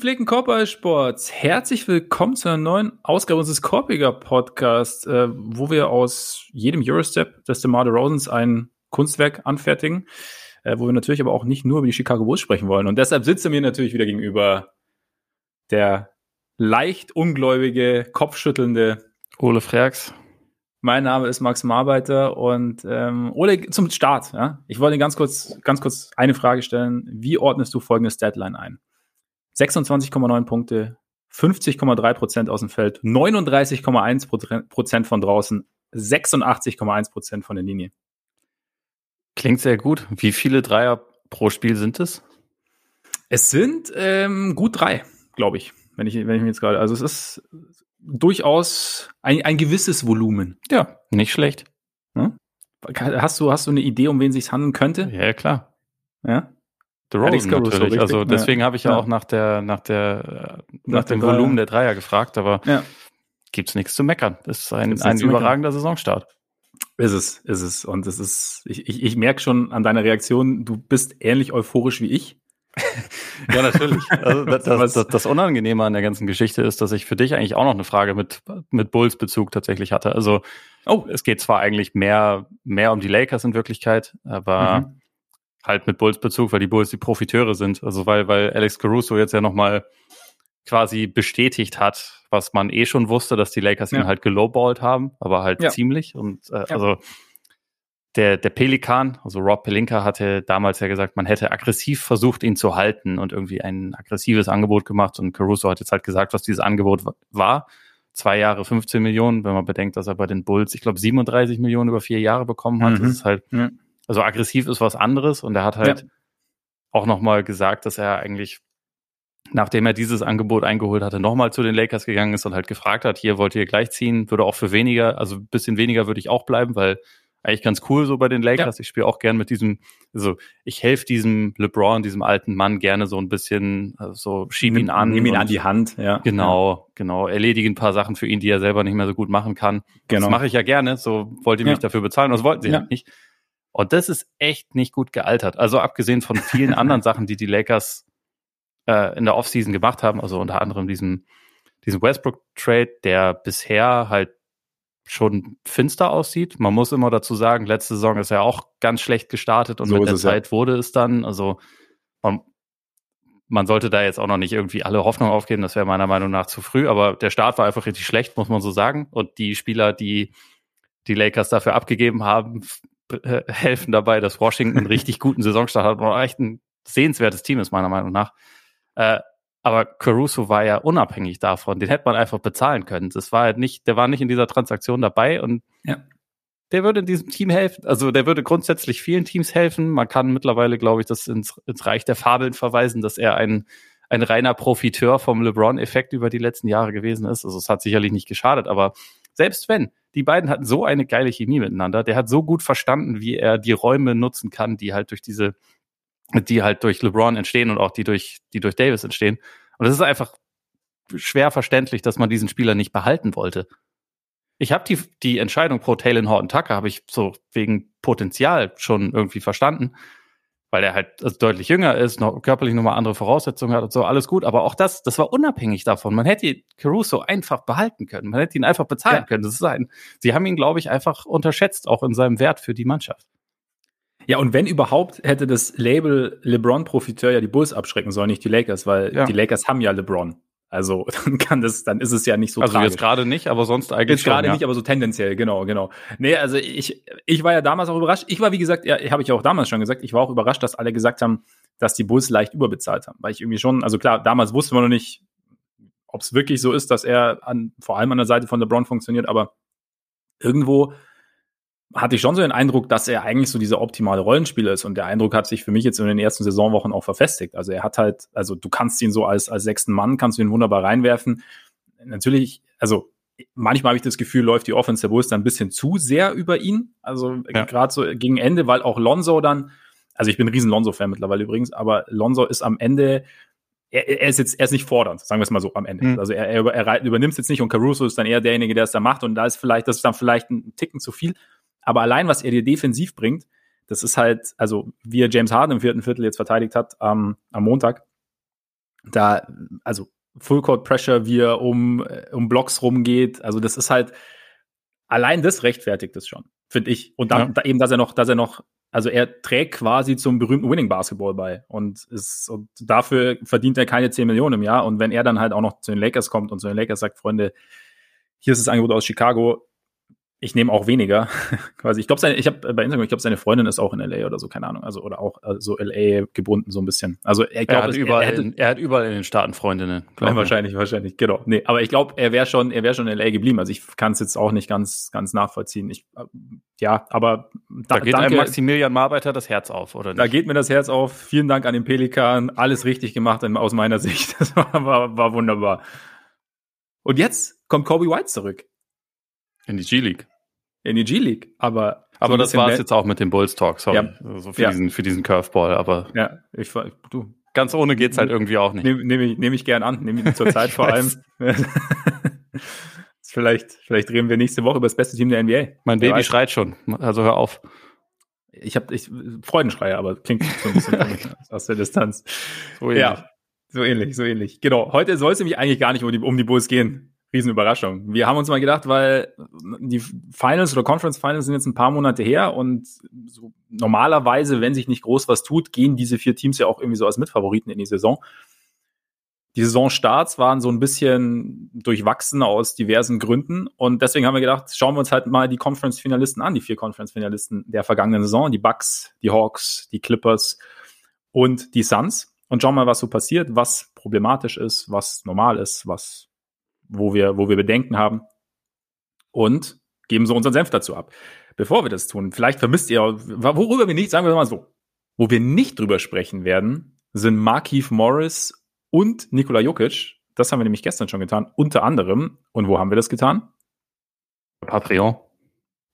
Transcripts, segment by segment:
Gepflegten Korbballsports, herzlich willkommen zu einer neuen Ausgabe unseres Korbiger Podcasts, äh, wo wir aus jedem Eurostep des DeMar DeRozans ein Kunstwerk anfertigen, äh, wo wir natürlich aber auch nicht nur über die Chicago Bulls sprechen wollen. Und deshalb sitzt er mir natürlich wieder gegenüber der leicht ungläubige, kopfschüttelnde Ole Freaks. Mein Name ist Max Marbeiter und ähm, Ole, zum Start, ja. Ich wollte ganz kurz, ganz kurz eine Frage stellen. Wie ordnest du folgendes Deadline ein? 26,9 Punkte, 50,3 Prozent aus dem Feld, 39,1 Prozent von draußen, 86,1 Prozent von der Linie. Klingt sehr gut. Wie viele Dreier pro Spiel sind es? Es sind ähm, gut drei, glaube ich, wenn ich, wenn ich mir jetzt gerade. Also es ist durchaus ein, ein gewisses Volumen. Ja, nicht schlecht. Hm? Hast du, hast du eine Idee, um wen sich handeln könnte? Ja, klar. Ja. The Rosen natürlich. So also deswegen ja. habe ich ja, ja, auch nach der, nach der, nach, nach dem Volumen der Dreier gefragt, aber ja. gibt's nichts zu meckern. Das ist ein, ein überragender Saisonstart. Ist es, ist es. Und es ist, ich, ich, ich merke schon an deiner Reaktion, du bist ähnlich euphorisch wie ich. ja, natürlich. Also das, das, das, das, Unangenehme an der ganzen Geschichte ist, dass ich für dich eigentlich auch noch eine Frage mit, mit Bulls-Bezug tatsächlich hatte. Also, oh, es geht zwar eigentlich mehr, mehr um die Lakers in Wirklichkeit, aber mhm. Halt mit Bulls-Bezug, weil die Bulls die Profiteure sind. Also, weil, weil Alex Caruso jetzt ja nochmal quasi bestätigt hat, was man eh schon wusste, dass die Lakers ja. ihn halt gelowballt haben, aber halt ja. ziemlich. Und äh, ja. also der, der Pelikan, also Rob Pelinka, hatte damals ja gesagt, man hätte aggressiv versucht, ihn zu halten und irgendwie ein aggressives Angebot gemacht. Und Caruso hat jetzt halt gesagt, was dieses Angebot war. Zwei Jahre 15 Millionen, wenn man bedenkt, dass er bei den Bulls, ich glaube, 37 Millionen über vier Jahre bekommen hat. Mhm. Das ist halt. Also aggressiv ist was anderes. Und er hat halt ja. auch nochmal gesagt, dass er eigentlich, nachdem er dieses Angebot eingeholt hatte, nochmal zu den Lakers gegangen ist und halt gefragt hat, hier wollt ihr gleich ziehen, würde auch für weniger, also ein bisschen weniger würde ich auch bleiben, weil eigentlich ganz cool so bei den Lakers. Ja. Ich spiele auch gern mit diesem, also ich helfe diesem LeBron, diesem alten Mann gerne so ein bisschen, also so schieb ihn an. Nimm ihn an die Hand, ja. Genau, ja. genau. Erledige ein paar Sachen für ihn, die er selber nicht mehr so gut machen kann. Genau. Das mache ich ja gerne. So wollt ihr mich ja. dafür bezahlen, das wollten sie ja. nicht. Und das ist echt nicht gut gealtert. Also abgesehen von vielen anderen Sachen, die die Lakers äh, in der Offseason gemacht haben, also unter anderem diesen, diesen Westbrook-Trade, der bisher halt schon finster aussieht. Man muss immer dazu sagen, letzte Saison ist ja auch ganz schlecht gestartet und so mit der Zeit ja. wurde es dann. Also man, man, sollte da jetzt auch noch nicht irgendwie alle Hoffnung aufgeben, das wäre meiner Meinung nach zu früh, aber der Start war einfach richtig schlecht, muss man so sagen. Und die Spieler, die die Lakers dafür abgegeben haben, äh, helfen dabei, dass Washington einen richtig guten Saisonstart hat und echt ein sehenswertes Team ist, meiner Meinung nach. Äh, aber Caruso war ja unabhängig davon. Den hätte man einfach bezahlen können. Das war halt nicht, der war nicht in dieser Transaktion dabei und ja. der würde in diesem Team helfen. Also der würde grundsätzlich vielen Teams helfen. Man kann mittlerweile, glaube ich, das ins, ins Reich der Fabeln verweisen, dass er ein, ein reiner Profiteur vom LeBron-Effekt über die letzten Jahre gewesen ist. Also es hat sicherlich nicht geschadet, aber selbst wenn, die beiden hatten so eine geile Chemie miteinander, der hat so gut verstanden, wie er die Räume nutzen kann, die halt durch diese die halt durch LeBron entstehen und auch die durch, die durch Davis entstehen. Und es ist einfach schwer verständlich, dass man diesen Spieler nicht behalten wollte. Ich habe die, die Entscheidung pro Taylor Horton Tucker habe ich so wegen Potenzial schon irgendwie verstanden, weil er halt also deutlich jünger ist, noch körperlich nochmal andere Voraussetzungen hat und so, alles gut. Aber auch das, das war unabhängig davon. Man hätte Caruso einfach behalten können. Man hätte ihn einfach bezahlen ja. können. Das ist ein, sie haben ihn, glaube ich, einfach unterschätzt, auch in seinem Wert für die Mannschaft. Ja, und wenn überhaupt, hätte das Label LeBron-Profiteur ja die Bulls abschrecken sollen, nicht die Lakers, weil ja. die Lakers haben ja LeBron. Also dann kann das, dann ist es ja nicht so. Also tragisch. jetzt gerade nicht, aber sonst eigentlich. Jetzt gerade ja. nicht, aber so tendenziell, genau, genau. Nee, also ich, ich war ja damals auch überrascht. Ich war, wie gesagt, ja, habe ich ja auch damals schon gesagt, ich war auch überrascht, dass alle gesagt haben, dass die Bulls leicht überbezahlt haben. Weil ich irgendwie schon, also klar, damals wusste man noch nicht, ob es wirklich so ist, dass er an, vor allem an der Seite von LeBron funktioniert, aber irgendwo hatte ich schon so den Eindruck, dass er eigentlich so dieser optimale Rollenspieler ist. Und der Eindruck hat sich für mich jetzt in den ersten Saisonwochen auch verfestigt. Also er hat halt, also du kannst ihn so als, als sechsten Mann, kannst du ihn wunderbar reinwerfen. Natürlich, also manchmal habe ich das Gefühl, läuft die Offense der Bulls dann ein bisschen zu sehr über ihn. Also ja. gerade so gegen Ende, weil auch Lonzo dann, also ich bin ein riesen Lonzo-Fan mittlerweile übrigens, aber Lonzo ist am Ende, er, er, ist jetzt, er ist nicht fordernd, sagen wir es mal so am Ende. Mhm. Also er, er, er übernimmt es jetzt nicht und Caruso ist dann eher derjenige, der es da macht und da ist vielleicht, das ist dann vielleicht ein Ticken zu viel. Aber allein, was er dir defensiv bringt, das ist halt, also wie er James Harden im vierten Viertel jetzt verteidigt hat ähm, am Montag, da, also Full Court Pressure, wie er um, äh, um Blocks rumgeht. Also das ist halt, allein das rechtfertigt es schon, finde ich. Und dann ja. da eben, dass er noch, dass er noch, also er trägt quasi zum berühmten Winning Basketball bei und ist, und dafür verdient er keine 10 Millionen im Jahr. Und wenn er dann halt auch noch zu den Lakers kommt und zu den Lakers sagt, Freunde, hier ist das Angebot aus Chicago, ich nehme auch weniger. Quasi, ich glaube, ich habe bei Instagram, ich glaube, seine Freundin ist auch in LA oder so, keine Ahnung. Also, oder auch äh, so LA gebunden, so ein bisschen. Also, er, glaub, er, hat, überall, er, hätte, in, er hat überall in den Staaten Freundinnen. Ja, wahrscheinlich, wahrscheinlich, genau. Nee, aber ich glaube, er wäre schon, er wäre schon in LA geblieben. Also, ich kann es jetzt auch nicht ganz, ganz nachvollziehen. Ich, äh, ja, aber da, da geht danke, einem Maximilian Marbeiter das Herz auf, oder nicht? Da geht mir das Herz auf. Vielen Dank an den Pelikan. Alles richtig gemacht aus meiner Sicht. Das war, war, war wunderbar. Und jetzt kommt Kobe White zurück. In die G-League in die G-League. Aber, aber das war es jetzt auch mit dem Bulls Talk, sorry. Ja. Also für, ja. diesen, für diesen Curveball, aber. Ja, ich du. Ganz ohne geht's halt irgendwie auch nicht. Nehme nehm ich, nehm ich gern an, nehme ich zur Zeit vor allem. vielleicht, vielleicht reden wir nächste Woche über das beste Team der NBA. Mein Baby weiß. schreit schon, also hör auf. Ich habe ich, Freudenschreie, aber klingt so ein bisschen aus der Distanz. So ähnlich. Ja, so ähnlich, so ähnlich. Genau. Heute soll es nämlich eigentlich gar nicht um die, um die Bulls gehen. Riesenüberraschung. Wir haben uns mal gedacht, weil die Finals oder Conference Finals sind jetzt ein paar Monate her und so normalerweise, wenn sich nicht groß was tut, gehen diese vier Teams ja auch irgendwie so als Mitfavoriten in die Saison. Die Saisonstarts waren so ein bisschen durchwachsen aus diversen Gründen und deswegen haben wir gedacht, schauen wir uns halt mal die Conference-Finalisten an, die vier Conference-Finalisten der vergangenen Saison, die Bucks, die Hawks, die Clippers und die Suns und schauen mal, was so passiert, was problematisch ist, was normal ist, was wo wir, wo wir Bedenken haben und geben so unseren Senf dazu ab. Bevor wir das tun, vielleicht vermisst ihr, worüber wir nicht, sagen wir mal so, wo wir nicht drüber sprechen werden, sind Markeith Morris und Nikola Jokic. Das haben wir nämlich gestern schon getan, unter anderem. Und wo haben wir das getan? Patreon.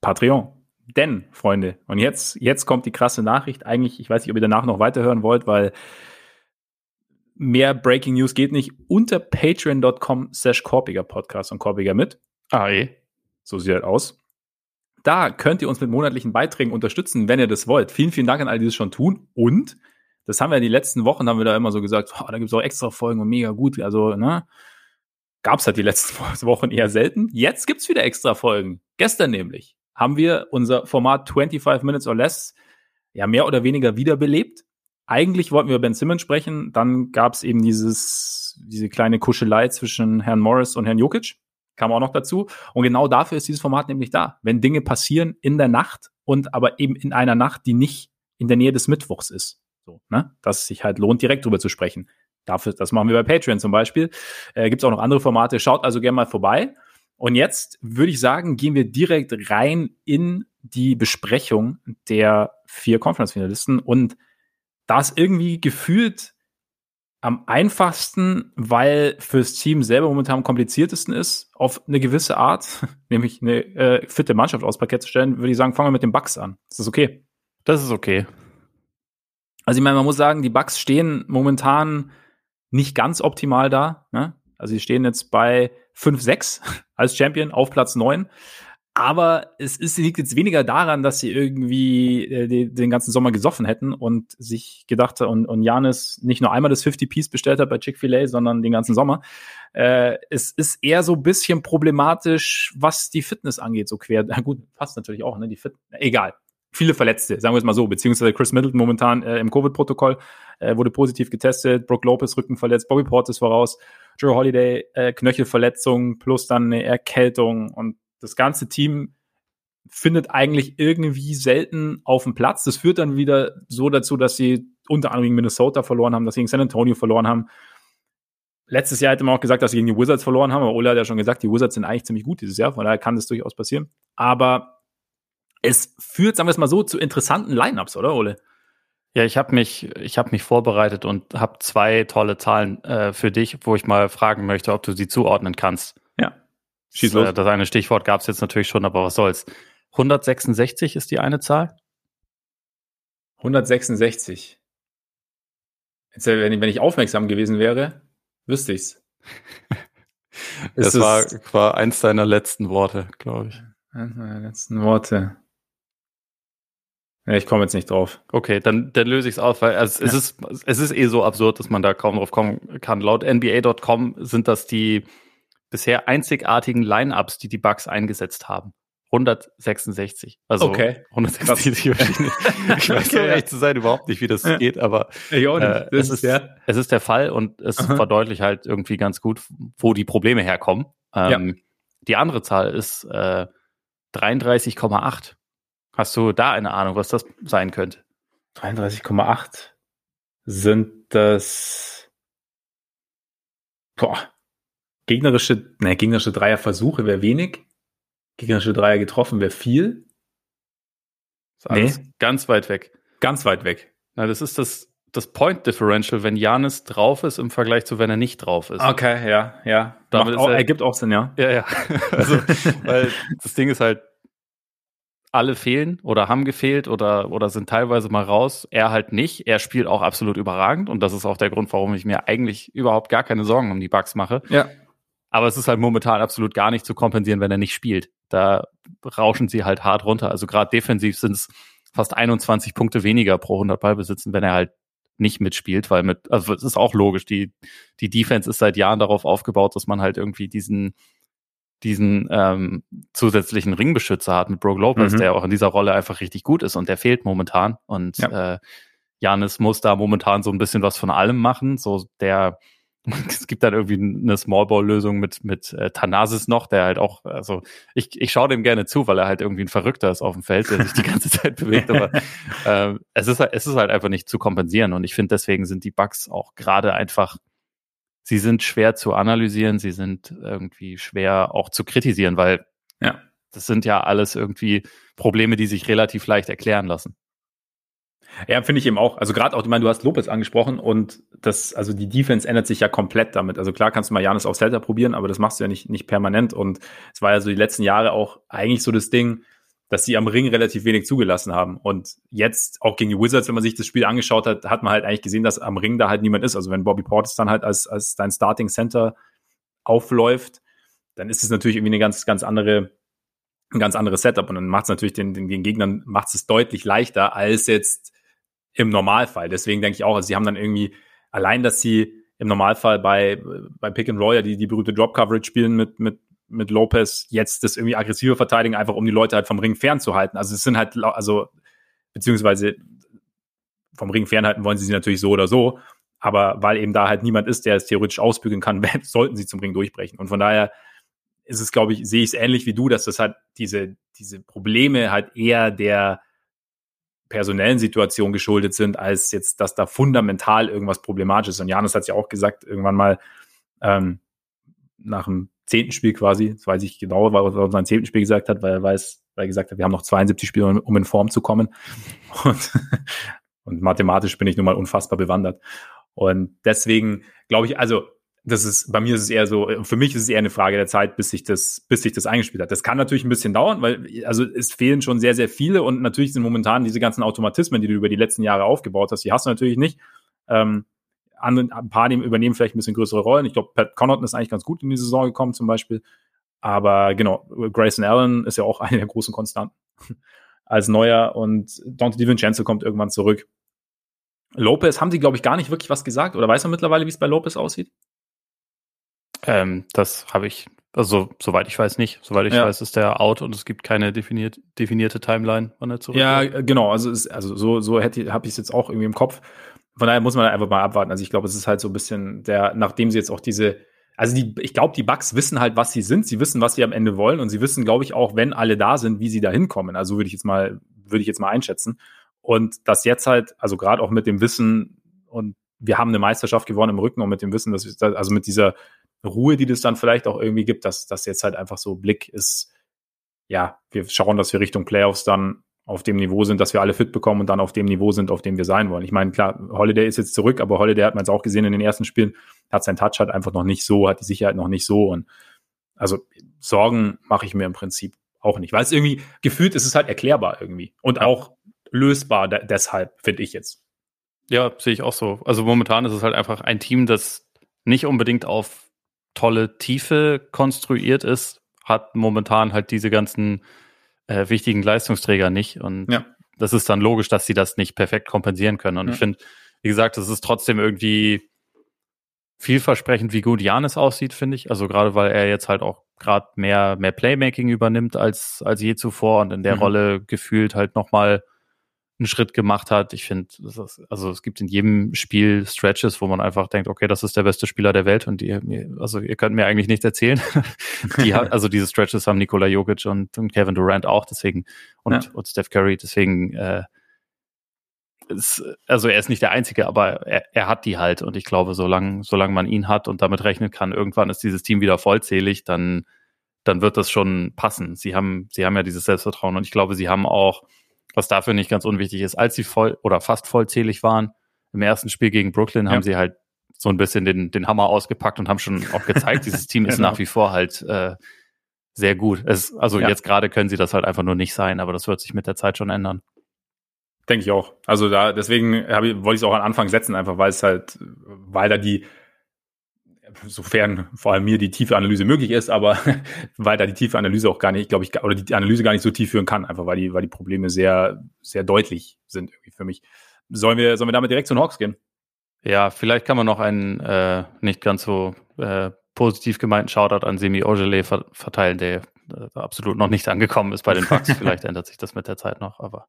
Patreon. Denn, Freunde, und jetzt, jetzt kommt die krasse Nachricht. Eigentlich, ich weiß nicht, ob ihr danach noch weiterhören wollt, weil mehr Breaking News geht nicht unter patreon.com slash Korpiger Podcast und Korpiger mit. Ah, eh. So sieht das aus. Da könnt ihr uns mit monatlichen Beiträgen unterstützen, wenn ihr das wollt. Vielen, vielen Dank an alle, die das schon tun. Und das haben wir die letzten Wochen, haben wir da immer so gesagt, oh, da gibt es auch extra Folgen und mega gut. Also, ne? Gab es halt die letzten Wochen eher selten. Jetzt gibt's wieder extra Folgen. Gestern nämlich haben wir unser Format 25 Minutes or Less ja mehr oder weniger wiederbelebt eigentlich wollten wir über Ben Simmons sprechen, dann gab es eben dieses, diese kleine Kuschelei zwischen Herrn Morris und Herrn Jokic, kam auch noch dazu. Und genau dafür ist dieses Format nämlich da. Wenn Dinge passieren in der Nacht und aber eben in einer Nacht, die nicht in der Nähe des Mittwochs ist. So, ne? Dass es sich halt lohnt, direkt drüber zu sprechen. Dafür, das machen wir bei Patreon zum Beispiel. Äh, Gibt es auch noch andere Formate. Schaut also gerne mal vorbei. Und jetzt würde ich sagen, gehen wir direkt rein in die Besprechung der vier Conference-Finalisten. Und da ist irgendwie gefühlt am einfachsten, weil fürs Team selber momentan am kompliziertesten ist, auf eine gewisse Art, nämlich eine äh, fitte Mannschaft aus Parkett zu stellen, würde ich sagen, fangen wir mit den Bucks an. Ist das okay? Das ist okay. Also ich meine, man muss sagen, die Bucks stehen momentan nicht ganz optimal da. Ne? Also sie stehen jetzt bei 5-6 als Champion auf Platz 9. Aber es ist, liegt jetzt weniger daran, dass sie irgendwie äh, die, den ganzen Sommer gesoffen hätten und sich gedacht und, und Janis nicht nur einmal das 50-Piece bestellt hat bei Chick-fil-A, sondern den ganzen Sommer. Äh, es ist eher so ein bisschen problematisch, was die Fitness angeht, so quer. Na gut, passt natürlich auch, ne? Die Fit egal. Viele Verletzte, sagen wir es mal so, beziehungsweise Chris Middleton momentan äh, im Covid-Protokoll äh, wurde positiv getestet, Brook Lopez Rücken verletzt, Bobby Portis voraus, Joe Holiday äh, Knöchelverletzung plus dann eine Erkältung und das ganze Team findet eigentlich irgendwie selten auf dem Platz. Das führt dann wieder so dazu, dass sie unter anderem gegen Minnesota verloren haben, dass sie gegen San Antonio verloren haben. Letztes Jahr hätte man auch gesagt, dass sie gegen die Wizards verloren haben, aber Ola hat ja schon gesagt, die Wizards sind eigentlich ziemlich gut dieses Jahr, von daher kann das durchaus passieren. Aber es führt, sagen wir es mal so, zu interessanten Lineups, oder Ole? Ja, ich habe mich, ich habe mich vorbereitet und habe zwei tolle Zahlen äh, für dich, wo ich mal fragen möchte, ob du sie zuordnen kannst. Schieß los. Das eine Stichwort gab es jetzt natürlich schon, aber was soll's. 166 ist die eine Zahl. 166. Jetzt, wenn, ich, wenn ich aufmerksam gewesen wäre, wüsste ich's. das war, war eins deiner letzten Worte, glaube ich. Eins meiner letzten Worte. ich komme jetzt nicht drauf. Okay, dann, dann löse ich es auf, weil also ja. es, ist, es ist eh so absurd, dass man da kaum drauf kommen kann. Laut NBA.com sind das die bisher einzigartigen Line-Ups, die die Bucks eingesetzt haben. 166. Also okay. 166 verschiedene. ich weiß okay, um ehrlich zu sein überhaupt nicht, wie das ja. geht, aber äh, es, ist, der. es ist der Fall und es Aha. verdeutlicht halt irgendwie ganz gut, wo die Probleme herkommen. Ähm, ja. Die andere Zahl ist äh, 33,8. Hast du da eine Ahnung, was das sein könnte? 33,8 sind das boah, gegnerische, ne, gegnerische Dreierversuche wäre wenig. Gegnerische Dreier getroffen wäre viel. Ist alles nee. ganz weit weg. Ganz weit weg. Na, das ist das, das Point Differential, wenn Janis drauf ist im Vergleich zu wenn er nicht drauf ist. Okay, ja, ja. Damit auch, er, ergibt auch Sinn, ja. Ja, ja. Also, weil das Ding ist halt, alle fehlen oder haben gefehlt oder, oder sind teilweise mal raus. Er halt nicht. Er spielt auch absolut überragend und das ist auch der Grund, warum ich mir eigentlich überhaupt gar keine Sorgen um die Bugs mache. Ja. Aber es ist halt momentan absolut gar nicht zu kompensieren, wenn er nicht spielt. Da rauschen sie halt hart runter. Also gerade defensiv sind es fast 21 Punkte weniger pro 100 Ballbesitzen, wenn er halt nicht mitspielt, weil mit, also es ist auch logisch, die, die Defense ist seit Jahren darauf aufgebaut, dass man halt irgendwie diesen, diesen ähm, zusätzlichen Ringbeschützer hat mit Brook Lopez, mhm. der auch in dieser Rolle einfach richtig gut ist und der fehlt momentan. Und ja. äh, Janis muss da momentan so ein bisschen was von allem machen. So der es gibt dann irgendwie eine Smallball-Lösung mit, mit äh, Thanasis noch, der halt auch, also ich, ich schaue dem gerne zu, weil er halt irgendwie ein Verrückter ist auf dem Feld, der sich die ganze Zeit bewegt, aber äh, es, ist, es ist halt einfach nicht zu kompensieren und ich finde, deswegen sind die Bugs auch gerade einfach sie sind schwer zu analysieren, sie sind irgendwie schwer auch zu kritisieren, weil ja. das sind ja alles irgendwie Probleme, die sich relativ leicht erklären lassen. Ja, finde ich eben auch. Also gerade auch, ich meine, du hast Lopez angesprochen und das, also die Defense ändert sich ja komplett damit. Also klar kannst du mal Janis auf Celta probieren, aber das machst du ja nicht, nicht permanent. Und es war ja so die letzten Jahre auch eigentlich so das Ding, dass sie am Ring relativ wenig zugelassen haben. Und jetzt auch gegen die Wizards, wenn man sich das Spiel angeschaut hat, hat man halt eigentlich gesehen, dass am Ring da halt niemand ist. Also wenn Bobby Portis dann halt als, als dein Starting Center aufläuft, dann ist es natürlich irgendwie eine ganz, ganz andere, ein ganz anderes Setup. Und dann macht es natürlich den, den, den Gegnern, macht es deutlich leichter als jetzt im Normalfall. Deswegen denke ich auch, also sie haben dann irgendwie allein, dass sie im Normalfall bei, bei Pick and Roll ja die, die berühmte Drop Coverage spielen mit, mit mit Lopez jetzt das irgendwie aggressive verteidigen, einfach um die Leute halt vom Ring fernzuhalten. Also es sind halt, also, beziehungsweise vom Ring fernhalten wollen sie sie natürlich so oder so. Aber weil eben da halt niemand ist, der es theoretisch ausbügeln kann, sollten sie zum Ring durchbrechen. Und von daher ist es, glaube ich, sehe ich es ähnlich wie du, dass das halt diese, diese Probleme halt eher der personellen Situation geschuldet sind, als jetzt, dass da fundamental irgendwas problematisch ist. Und Janis hat ja auch gesagt, irgendwann mal ähm, nach dem zehnten Spiel quasi, das weiß ich genau, was er sein zehnten Spiel gesagt hat, weil er weiß, weil er gesagt hat, wir haben noch 72 Spiele, um in Form zu kommen. Und, und mathematisch bin ich nun mal unfassbar bewandert. Und deswegen glaube ich, also das ist, bei mir ist es eher so, für mich ist es eher eine Frage der Zeit, bis sich das, bis sich das eingespielt hat. Das kann natürlich ein bisschen dauern, weil, also es fehlen schon sehr, sehr viele und natürlich sind momentan diese ganzen Automatismen, die du über die letzten Jahre aufgebaut hast, die hast du natürlich nicht. Ähm, andere, ein paar übernehmen vielleicht ein bisschen größere Rollen. Ich glaube, Pat Connaughton ist eigentlich ganz gut in die Saison gekommen zum Beispiel. Aber genau, Grayson Allen ist ja auch eine der großen Konstanten als Neuer und Dante DiVincenzo kommt irgendwann zurück. Lopez haben sie, glaube ich, gar nicht wirklich was gesagt. Oder weiß man mittlerweile, wie es bei Lopez aussieht? Ähm, das habe ich, also soweit ich weiß nicht. Soweit ich ja. weiß, ist der out und es gibt keine definiert, definierte Timeline, wann er zurück Ja, genau. Also, ist, also so, so hätte habe ich es jetzt auch irgendwie im Kopf von daher muss man einfach mal abwarten. Also ich glaube, es ist halt so ein bisschen der, nachdem sie jetzt auch diese, also die, ich glaube, die Bugs wissen halt, was sie sind. Sie wissen, was sie am Ende wollen und sie wissen, glaube ich, auch, wenn alle da sind, wie sie da hinkommen. Also würde ich jetzt mal, würde ich jetzt mal einschätzen. Und das jetzt halt, also gerade auch mit dem Wissen und wir haben eine Meisterschaft gewonnen im Rücken und mit dem Wissen, dass wir, also mit dieser Ruhe, die das dann vielleicht auch irgendwie gibt, dass das jetzt halt einfach so Blick ist, ja, wir schauen, dass wir Richtung Playoffs dann auf dem Niveau sind, dass wir alle fit bekommen und dann auf dem Niveau sind, auf dem wir sein wollen. Ich meine, klar, Holiday ist jetzt zurück, aber Holiday hat man jetzt auch gesehen in den ersten Spielen, hat sein Touch halt einfach noch nicht so, hat die Sicherheit noch nicht so und also Sorgen mache ich mir im Prinzip auch nicht, weil es irgendwie gefühlt ist es halt erklärbar irgendwie und auch lösbar deshalb, finde ich jetzt. Ja, sehe ich auch so. Also momentan ist es halt einfach ein Team, das nicht unbedingt auf tolle Tiefe konstruiert ist, hat momentan halt diese ganzen äh, wichtigen Leistungsträger nicht. Und ja. das ist dann logisch, dass sie das nicht perfekt kompensieren können. Und ja. ich finde, wie gesagt, es ist trotzdem irgendwie vielversprechend, wie gut Janis aussieht, finde ich. Also gerade weil er jetzt halt auch gerade mehr, mehr Playmaking übernimmt als, als je zuvor und in der mhm. Rolle gefühlt halt nochmal einen Schritt gemacht hat. Ich finde, also es gibt in jedem Spiel Stretches, wo man einfach denkt, okay, das ist der beste Spieler der Welt und ihr, also ihr könnt mir eigentlich nichts erzählen. Die also diese Stretches haben Nikola Jokic und, und Kevin Durant auch, deswegen und, ja. und Steph Curry, deswegen äh, ist, also er ist nicht der Einzige, aber er, er hat die halt und ich glaube, solange solange man ihn hat und damit rechnen kann, irgendwann ist dieses Team wieder vollzählig, dann dann wird das schon passen. Sie haben sie haben ja dieses Selbstvertrauen und ich glaube, sie haben auch was dafür nicht ganz unwichtig ist, als sie voll oder fast vollzählig waren im ersten Spiel gegen Brooklyn, haben ja. sie halt so ein bisschen den, den Hammer ausgepackt und haben schon auch gezeigt, dieses Team ist genau. nach wie vor halt äh, sehr gut. Es, also ja. jetzt gerade können sie das halt einfach nur nicht sein, aber das wird sich mit der Zeit schon ändern. Denke ich auch. Also da deswegen ich, wollte ich es auch am Anfang setzen, einfach weil es halt, weil da die sofern vor allem mir die tiefe Analyse möglich ist, aber weil da die tiefe Analyse auch gar nicht, glaube ich, oder die Analyse gar nicht so tief führen kann, einfach weil die, weil die Probleme sehr, sehr deutlich sind irgendwie für mich. Sollen wir, sollen wir damit direkt zu den Hawks gehen? Ja, vielleicht kann man noch einen äh, nicht ganz so äh, positiv gemeinten Shoutout an Semi Ogele verteilen, der äh, absolut noch nicht angekommen ist bei den Bucks. vielleicht ändert sich das mit der Zeit noch, aber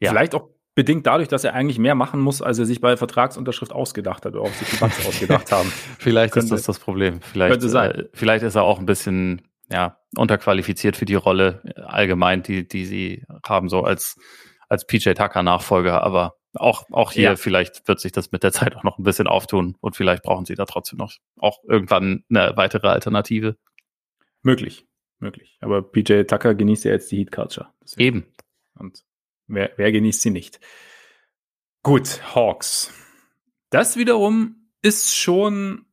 ja. Vielleicht auch bedingt dadurch, dass er eigentlich mehr machen muss, als er sich bei Vertragsunterschrift ausgedacht hat oder auch sich die Bugs ausgedacht haben. Vielleicht könnte, ist das das Problem. Vielleicht, könnte sein. Äh, vielleicht ist er auch ein bisschen ja, unterqualifiziert für die Rolle äh, allgemein, die, die sie haben, so als, als PJ Tucker Nachfolger. Aber auch, auch hier, ja. vielleicht wird sich das mit der Zeit auch noch ein bisschen auftun und vielleicht brauchen sie da trotzdem noch auch irgendwann eine weitere Alternative. Möglich, möglich. Aber PJ Tucker genießt ja jetzt die Heat Culture. Eben. Und Wer, wer genießt sie nicht? Gut, Hawks. Das wiederum ist schon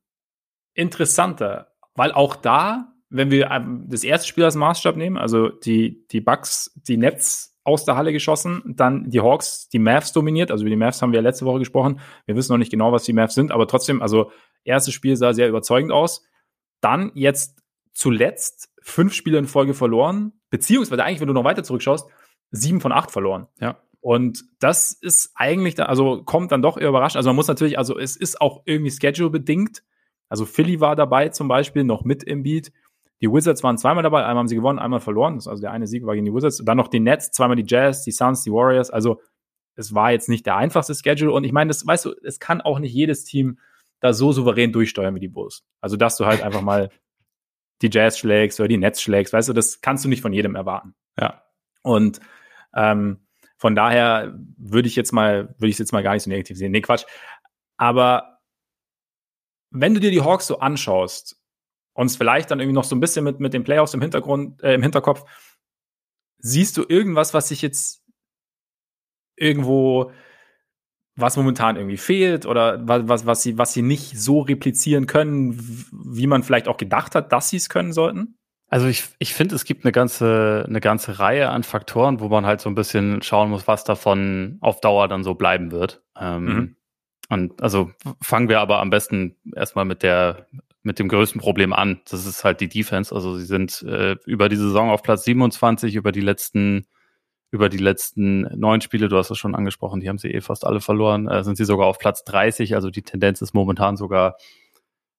interessanter, weil auch da, wenn wir das erste Spiel als Maßstab nehmen, also die, die Bucks, die Nets aus der Halle geschossen, dann die Hawks, die Mavs dominiert, also über die Mavs haben wir ja letzte Woche gesprochen. Wir wissen noch nicht genau, was die Mavs sind, aber trotzdem, also erstes Spiel sah sehr überzeugend aus. Dann jetzt zuletzt fünf Spiele in Folge verloren, beziehungsweise eigentlich, wenn du noch weiter zurückschaust, sieben von acht verloren. Ja. Und das ist eigentlich, da, also kommt dann doch eher überrascht. Also man muss natürlich, also es ist auch irgendwie Schedule bedingt. Also Philly war dabei zum Beispiel noch mit im Beat. Die Wizards waren zweimal dabei, einmal haben sie gewonnen, einmal verloren. Also der eine Sieg war gegen die Wizards. Und dann noch die Nets, zweimal die Jazz, die Suns, die Warriors. Also es war jetzt nicht der einfachste Schedule. Und ich meine, das weißt du, es kann auch nicht jedes Team da so souverän durchsteuern wie die Bulls. Also dass du halt einfach mal die Jazz schlägst oder die Nets schlägst, weißt du, das kannst du nicht von jedem erwarten. Ja. Und ähm, von daher würde ich jetzt mal, würde ich jetzt mal gar nicht so negativ sehen. Nee, Quatsch. Aber wenn du dir die Hawks so anschaust und es vielleicht dann irgendwie noch so ein bisschen mit, mit den Playoffs im Hintergrund, äh, im Hinterkopf, siehst du irgendwas, was sich jetzt irgendwo, was momentan irgendwie fehlt oder was, was, was sie, was sie nicht so replizieren können, wie man vielleicht auch gedacht hat, dass sie es können sollten? Also ich, ich finde, es gibt eine ganze, eine ganze Reihe an Faktoren, wo man halt so ein bisschen schauen muss, was davon auf Dauer dann so bleiben wird. Ähm, mhm. Und also fangen wir aber am besten erstmal mit der, mit dem größten Problem an. Das ist halt die Defense. Also sie sind äh, über die Saison auf Platz 27, über die letzten, über die letzten neun Spiele, du hast es schon angesprochen, die haben sie eh fast alle verloren, äh, sind sie sogar auf Platz 30. Also die Tendenz ist momentan sogar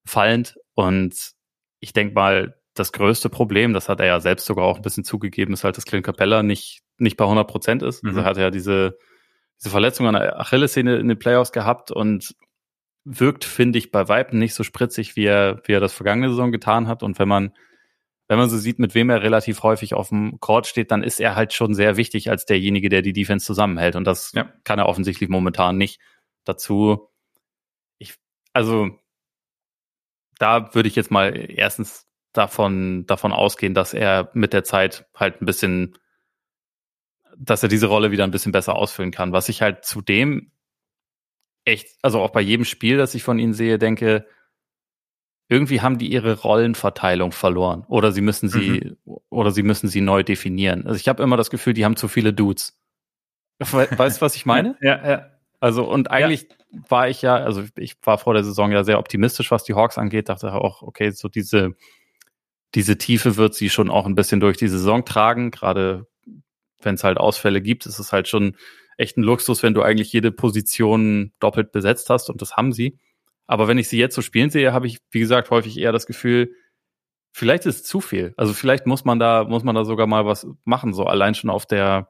fallend. Und ich denke mal, das größte Problem, das hat er ja selbst sogar auch ein bisschen zugegeben, ist halt, dass Clint Capella nicht, nicht bei 100 Prozent ist. Also mhm. Also hat er ja diese, diese Verletzung an der Achillessehne in den Playoffs gehabt und wirkt, finde ich, bei Weitem nicht so spritzig, wie er, wie er das vergangene Saison getan hat. Und wenn man, wenn man so sieht, mit wem er relativ häufig auf dem Court steht, dann ist er halt schon sehr wichtig als derjenige, der die Defense zusammenhält. Und das ja. kann er offensichtlich momentan nicht. Dazu, ich, also, da würde ich jetzt mal erstens davon, davon ausgehen, dass er mit der Zeit halt ein bisschen, dass er diese Rolle wieder ein bisschen besser ausfüllen kann. Was ich halt zudem echt, also auch bei jedem Spiel, das ich von ihnen sehe, denke, irgendwie haben die ihre Rollenverteilung verloren oder sie müssen sie mhm. oder sie müssen sie neu definieren. Also ich habe immer das Gefühl, die haben zu viele Dudes. Weißt du, was ich meine? ja, ja. Also und eigentlich ja. war ich ja, also ich war vor der Saison ja sehr optimistisch, was die Hawks angeht, dachte auch, okay, so diese diese Tiefe wird sie schon auch ein bisschen durch die Saison tragen, gerade wenn es halt Ausfälle gibt, ist es halt schon echt ein Luxus, wenn du eigentlich jede Position doppelt besetzt hast und das haben sie. Aber wenn ich sie jetzt so spielen sehe, habe ich, wie gesagt, häufig eher das Gefühl, vielleicht ist es zu viel. Also vielleicht muss man da, muss man da sogar mal was machen, so allein schon auf der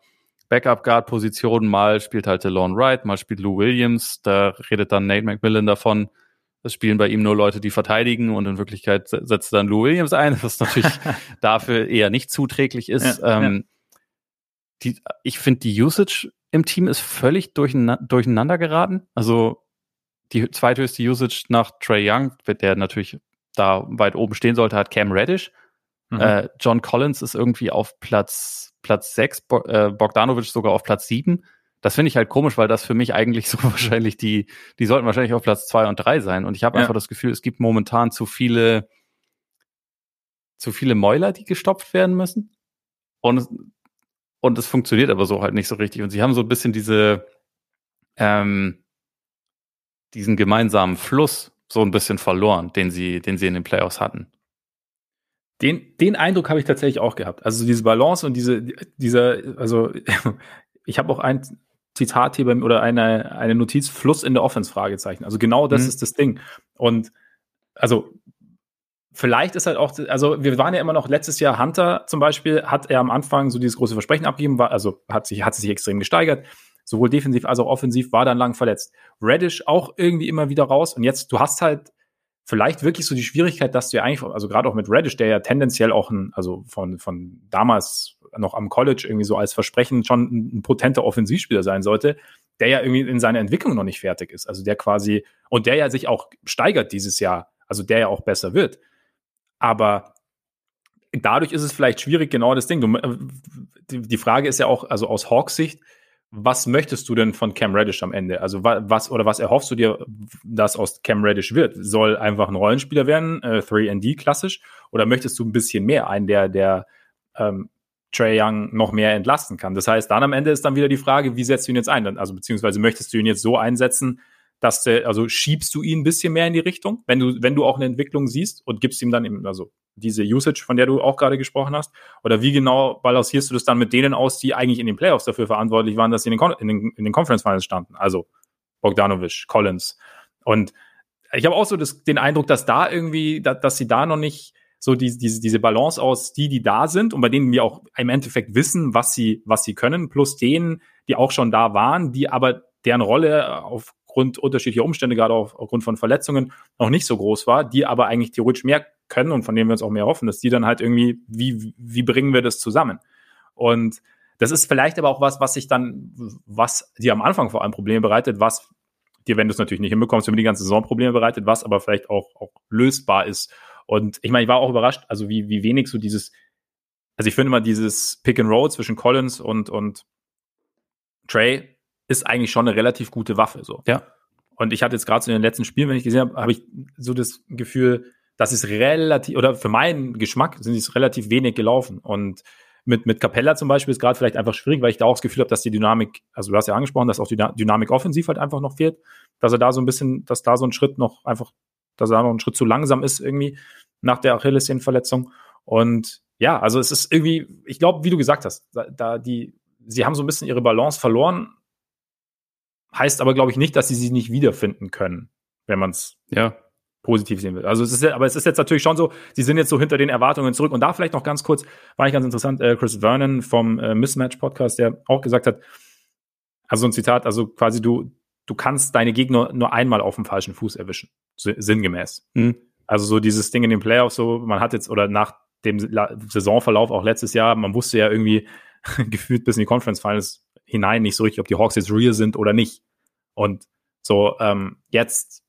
Backup-Guard-Position. Mal spielt halt DeLon Wright, mal spielt Lou Williams. Da redet dann Nate McMillan davon. Es spielen bei ihm nur Leute, die verteidigen und in Wirklichkeit setzt dann Lou Williams ein, was natürlich dafür eher nicht zuträglich ist. Ja, ähm, ja. Die, ich finde, die Usage im Team ist völlig durcheinander geraten. Also die zweithöchste Usage nach Trey Young, der natürlich da weit oben stehen sollte, hat Cam Reddish. Mhm. Äh, John Collins ist irgendwie auf Platz, Platz 6, Bo äh, Bogdanovic sogar auf Platz 7. Das finde ich halt komisch, weil das für mich eigentlich so wahrscheinlich die, die sollten wahrscheinlich auf Platz 2 und 3 sein. Und ich habe ja. einfach das Gefühl, es gibt momentan zu viele, zu viele Mäuler, die gestopft werden müssen. Und, und es funktioniert aber so halt nicht so richtig. Und sie haben so ein bisschen diese, ähm, diesen gemeinsamen Fluss so ein bisschen verloren, den sie, den sie in den Playoffs hatten. Den, den Eindruck habe ich tatsächlich auch gehabt. Also diese Balance und diese, dieser, also ich habe auch ein Zitat hier beim, oder eine, eine Notiz, Fluss in der Offense, Fragezeichen. Also genau das mhm. ist das Ding. Und also vielleicht ist halt auch, also wir waren ja immer noch letztes Jahr Hunter zum Beispiel, hat er am Anfang so dieses große Versprechen abgegeben, war, also hat sich, hat sich extrem gesteigert sowohl defensiv als auch offensiv, war dann lang verletzt. Reddish auch irgendwie immer wieder raus. Und jetzt, du hast halt vielleicht wirklich so die Schwierigkeit, dass du ja eigentlich, also gerade auch mit Reddish, der ja tendenziell auch ein, also von, von damals noch am College irgendwie so als Versprechen schon ein, potenter Offensivspieler sein sollte, der ja irgendwie in seiner Entwicklung noch nicht fertig ist. Also der quasi, und der ja sich auch steigert dieses Jahr, also der ja auch besser wird. Aber dadurch ist es vielleicht schwierig, genau das Ding. Du, äh, die Frage ist ja auch, also aus Hawks Sicht, was möchtest du denn von Cam Reddish am Ende? Also was oder was erhoffst du dir, dass aus Cam Reddish wird? Soll einfach ein Rollenspieler werden, äh, 3D klassisch, oder möchtest du ein bisschen mehr, einen, der, der ähm, Trey Young noch mehr entlasten kann? Das heißt, dann am Ende ist dann wieder die Frage, wie setzt du ihn jetzt ein? Also beziehungsweise möchtest du ihn jetzt so einsetzen, dass der, also schiebst du ihn ein bisschen mehr in die Richtung, wenn du, wenn du auch eine Entwicklung siehst und gibst ihm dann eben, also diese Usage, von der du auch gerade gesprochen hast? Oder wie genau balancierst du das dann mit denen aus, die eigentlich in den Playoffs dafür verantwortlich waren, dass sie in den, in den, in den Conference Finals standen? Also Bogdanovic, Collins. Und ich habe auch so das, den Eindruck, dass da irgendwie, dass, dass sie da noch nicht so die, diese, diese Balance aus die, die da sind und bei denen wir auch im Endeffekt wissen, was sie, was sie können, plus denen, die auch schon da waren, die aber deren Rolle aufgrund unterschiedlicher Umstände, gerade auf, aufgrund von Verletzungen, noch nicht so groß war, die aber eigentlich theoretisch mehr können und von denen wir uns auch mehr hoffen, dass die dann halt irgendwie, wie, wie bringen wir das zusammen? Und das ist vielleicht aber auch was, was sich dann, was dir am Anfang vor allem Probleme bereitet, was dir, wenn du es natürlich nicht hinbekommst, über die ganze Saison Probleme bereitet, was aber vielleicht auch, auch lösbar ist. Und ich meine, ich war auch überrascht, also wie, wie wenig so dieses, also ich finde mal dieses Pick and Roll zwischen Collins und, und Trey ist eigentlich schon eine relativ gute Waffe, so. Ja. Und ich hatte jetzt gerade so in den letzten Spielen, wenn ich gesehen habe, habe ich so das Gefühl, das ist relativ, oder für meinen Geschmack sind es relativ wenig gelaufen. Und mit, mit Capella zum Beispiel ist gerade vielleicht einfach schwierig, weil ich da auch das Gefühl habe, dass die Dynamik, also du hast ja angesprochen, dass auch die Dynamik offensiv halt einfach noch fehlt, dass er da so ein bisschen, dass da so ein Schritt noch einfach, dass er noch ein Schritt zu langsam ist irgendwie nach der Achillessehnenverletzung. Und ja, also es ist irgendwie, ich glaube, wie du gesagt hast, da, da die, sie haben so ein bisschen ihre Balance verloren, heißt aber, glaube ich, nicht, dass sie sie nicht wiederfinden können, wenn man es ja positiv sehen will. Also es ist, aber es ist jetzt natürlich schon so, sie sind jetzt so hinter den Erwartungen zurück. Und da vielleicht noch ganz kurz, war ich ganz interessant, äh, Chris Vernon vom äh, Mismatch Podcast, der auch gesagt hat, also so ein Zitat, also quasi du, du kannst deine Gegner nur einmal auf dem falschen Fuß erwischen, sinngemäß. Mhm. Also so dieses Ding in den Playoffs, so man hat jetzt oder nach dem Saisonverlauf auch letztes Jahr, man wusste ja irgendwie gefühlt bis in die Conference Finals hinein nicht so richtig, ob die Hawks jetzt real sind oder nicht. Und so ähm, jetzt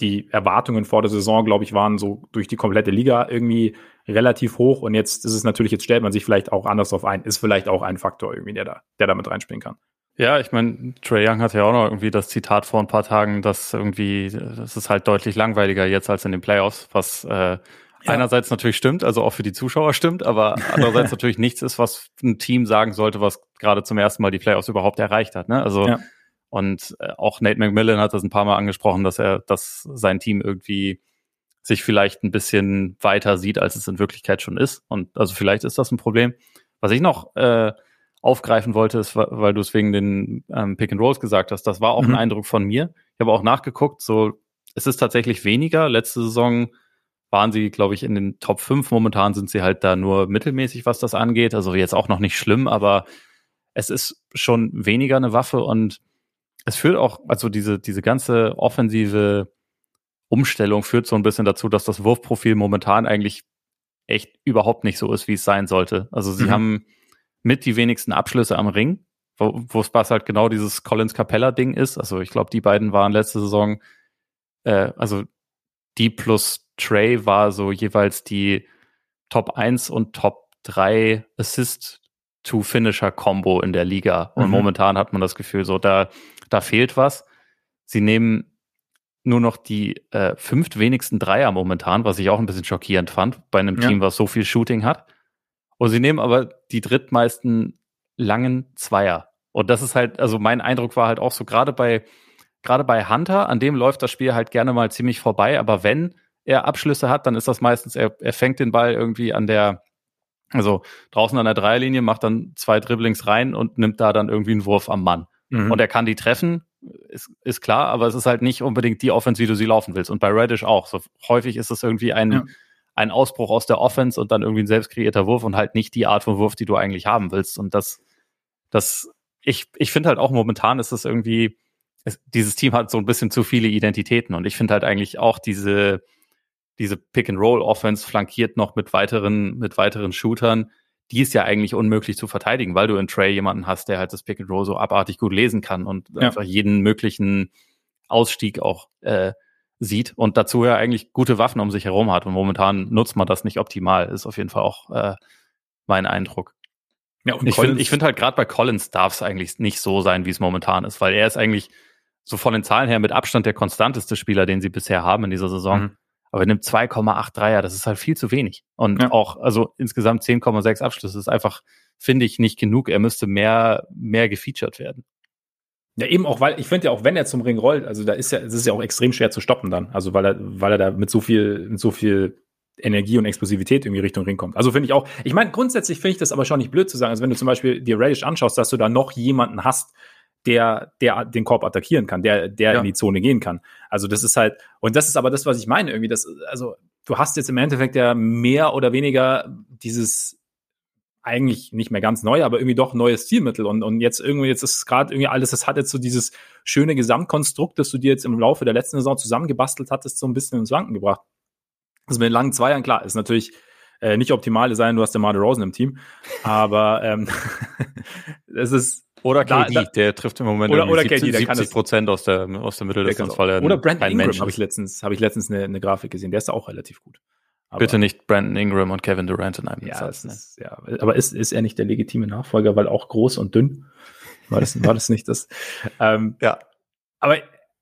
die Erwartungen vor der Saison, glaube ich, waren so durch die komplette Liga irgendwie relativ hoch. Und jetzt ist es natürlich, jetzt stellt man sich vielleicht auch anders drauf ein. Ist vielleicht auch ein Faktor irgendwie, der da, der da mit reinspielen kann. Ja, ich meine, Trey Young hatte ja auch noch irgendwie das Zitat vor ein paar Tagen, dass irgendwie, das ist halt deutlich langweiliger jetzt als in den Playoffs, was äh, ja. einerseits natürlich stimmt, also auch für die Zuschauer stimmt, aber andererseits natürlich nichts ist, was ein Team sagen sollte, was gerade zum ersten Mal die Playoffs überhaupt erreicht hat. Ne? Also ja und äh, auch Nate McMillan hat das ein paar Mal angesprochen, dass er, dass sein Team irgendwie sich vielleicht ein bisschen weiter sieht, als es in Wirklichkeit schon ist. Und also vielleicht ist das ein Problem. Was ich noch äh, aufgreifen wollte, ist, weil du es wegen den ähm, Pick and Rolls gesagt hast, das war auch mhm. ein Eindruck von mir. Ich habe auch nachgeguckt, so es ist tatsächlich weniger. Letzte Saison waren sie, glaube ich, in den Top 5. Momentan sind sie halt da nur mittelmäßig, was das angeht. Also jetzt auch noch nicht schlimm, aber es ist schon weniger eine Waffe und es führt auch, also diese, diese ganze offensive Umstellung führt so ein bisschen dazu, dass das Wurfprofil momentan eigentlich echt überhaupt nicht so ist, wie es sein sollte. Also sie mhm. haben mit die wenigsten Abschlüsse am Ring, wo, es halt genau dieses Collins Capella Ding ist. Also ich glaube, die beiden waren letzte Saison, äh, also die plus Trey war so jeweils die Top 1 und Top 3 Assist to Finisher Combo in der Liga. Und mhm. momentan hat man das Gefühl, so da, da fehlt was. Sie nehmen nur noch die äh, fünft wenigsten Dreier momentan, was ich auch ein bisschen schockierend fand bei einem ja. Team, was so viel Shooting hat. Und sie nehmen aber die drittmeisten langen Zweier. Und das ist halt, also mein Eindruck war halt auch so, gerade bei, gerade bei Hunter, an dem läuft das Spiel halt gerne mal ziemlich vorbei, aber wenn er Abschlüsse hat, dann ist das meistens, er, er fängt den Ball irgendwie an der, also draußen an der Dreierlinie, macht dann zwei Dribblings rein und nimmt da dann irgendwie einen Wurf am Mann. Mhm. Und er kann die treffen, ist, ist klar, aber es ist halt nicht unbedingt die Offense, wie du sie laufen willst. Und bei Reddish auch. So häufig ist es irgendwie ein, ja. Ein Ausbruch aus der Offense und dann irgendwie ein selbst kreierter Wurf und halt nicht die Art von Wurf, die du eigentlich haben willst. Und das, das, ich, ich finde halt auch momentan ist es irgendwie, es, dieses Team hat so ein bisschen zu viele Identitäten und ich finde halt eigentlich auch diese, diese Pick-and-Roll-Offense flankiert noch mit weiteren, mit weiteren Shootern, die ist ja eigentlich unmöglich zu verteidigen, weil du in Trey jemanden hast, der halt das Pick and Roll so abartig gut lesen kann und ja. einfach jeden möglichen Ausstieg auch äh, sieht und dazu ja eigentlich gute Waffen um sich herum hat. Und momentan nutzt man das nicht optimal, ist auf jeden Fall auch äh, mein Eindruck. Ja, und ich finde ich finde halt gerade bei Collins darf es eigentlich nicht so sein, wie es momentan ist, weil er ist eigentlich so von den Zahlen her mit Abstand der konstanteste Spieler, den sie bisher haben in dieser Saison. Mhm. Aber er nimmt 2,8 Dreier, das ist halt viel zu wenig. Und ja. auch, also insgesamt 10,6 Abschlüsse ist einfach, finde ich, nicht genug. Er müsste mehr, mehr gefeatured werden. Ja, eben auch, weil ich finde ja auch, wenn er zum Ring rollt, also da ist ja, es ist ja auch extrem schwer zu stoppen dann. Also weil er, weil er da mit so viel, mit so viel Energie und Explosivität irgendwie Richtung Ring kommt. Also finde ich auch, ich meine, grundsätzlich finde ich das aber schon nicht blöd zu sagen. Also wenn du zum Beispiel dir Reddish anschaust, dass du da noch jemanden hast, der, der den Korb attackieren kann, der, der ja. in die Zone gehen kann. Also das ist halt, und das ist aber das, was ich meine, irgendwie, das, also du hast jetzt im Endeffekt ja mehr oder weniger dieses eigentlich nicht mehr ganz neu, aber irgendwie doch neues Zielmittel. Und, und jetzt irgendwie, jetzt ist gerade irgendwie alles, das hat jetzt so dieses schöne Gesamtkonstrukt, das du dir jetzt im Laufe der letzten Saison zusammengebastelt hattest, so ein bisschen ins Wanken gebracht. Also mit den langen Zweiern, klar, ist natürlich äh, nicht optimal, sein, du hast den Marder Rosen im Team, aber ähm, es ist, oder KD, da, da, der trifft im Moment oder, oder 70, KD, 70 Prozent aus der, aus der Mitteldistanz, weil er Oder Brandon Ingram habe ich letztens, habe ich letztens eine, eine Grafik gesehen, der ist da auch relativ gut. Aber, Bitte nicht Brandon Ingram und Kevin Durant in einem ja, Satz. Ne? Ist, ja, aber ist, ist er nicht der legitime Nachfolger, weil auch groß und dünn? War das, war das nicht das? Ähm, ja. Aber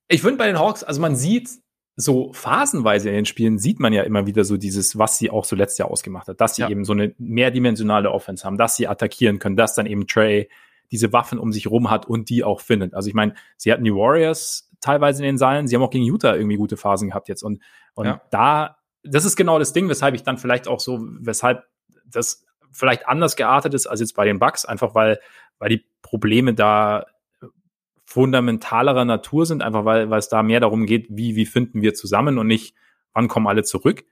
ich finde bei den Hawks, also man sieht so phasenweise in den Spielen sieht man ja immer wieder so dieses, was sie auch so letztes Jahr ausgemacht hat, dass sie ja. eben so eine mehrdimensionale Offense haben, dass sie attackieren können, dass dann eben Trey diese Waffen um sich rum hat und die auch findet. Also ich meine, sie hatten die Warriors teilweise in den Seilen, sie haben auch gegen Utah irgendwie gute Phasen gehabt jetzt und, und ja. da, das ist genau das Ding, weshalb ich dann vielleicht auch so, weshalb das vielleicht anders geartet ist als jetzt bei den Bucks, einfach weil, weil die Probleme da fundamentalerer Natur sind, einfach weil, weil es da mehr darum geht, wie, wie finden wir zusammen und nicht, wann kommen alle zurück.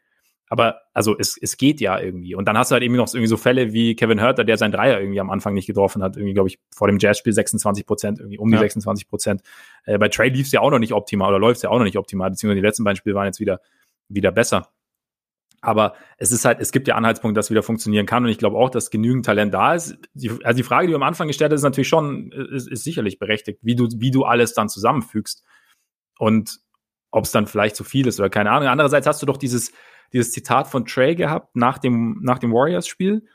Aber also es, es geht ja irgendwie. Und dann hast du halt irgendwie noch irgendwie so Fälle wie Kevin Hurter, der sein Dreier irgendwie am Anfang nicht getroffen hat. Irgendwie, glaube ich, vor dem Jazzspiel 26 Prozent, irgendwie um die ja. 26 Prozent. Äh, bei Trey lief es ja auch noch nicht optimal oder läuft es ja auch noch nicht optimal, beziehungsweise die letzten beiden Spiele waren jetzt wieder, wieder besser. Aber es ist halt, es gibt ja Anhaltspunkte, dass wieder funktionieren kann. Und ich glaube auch, dass genügend Talent da ist. Die, also die Frage, die du am Anfang gestellt hast, ist natürlich schon, ist, ist sicherlich berechtigt, wie du, wie du alles dann zusammenfügst. Und ob es dann vielleicht zu viel ist oder keine Ahnung. Andererseits hast du doch dieses, dieses Zitat von Trey gehabt nach dem, nach dem Warriors-Spiel,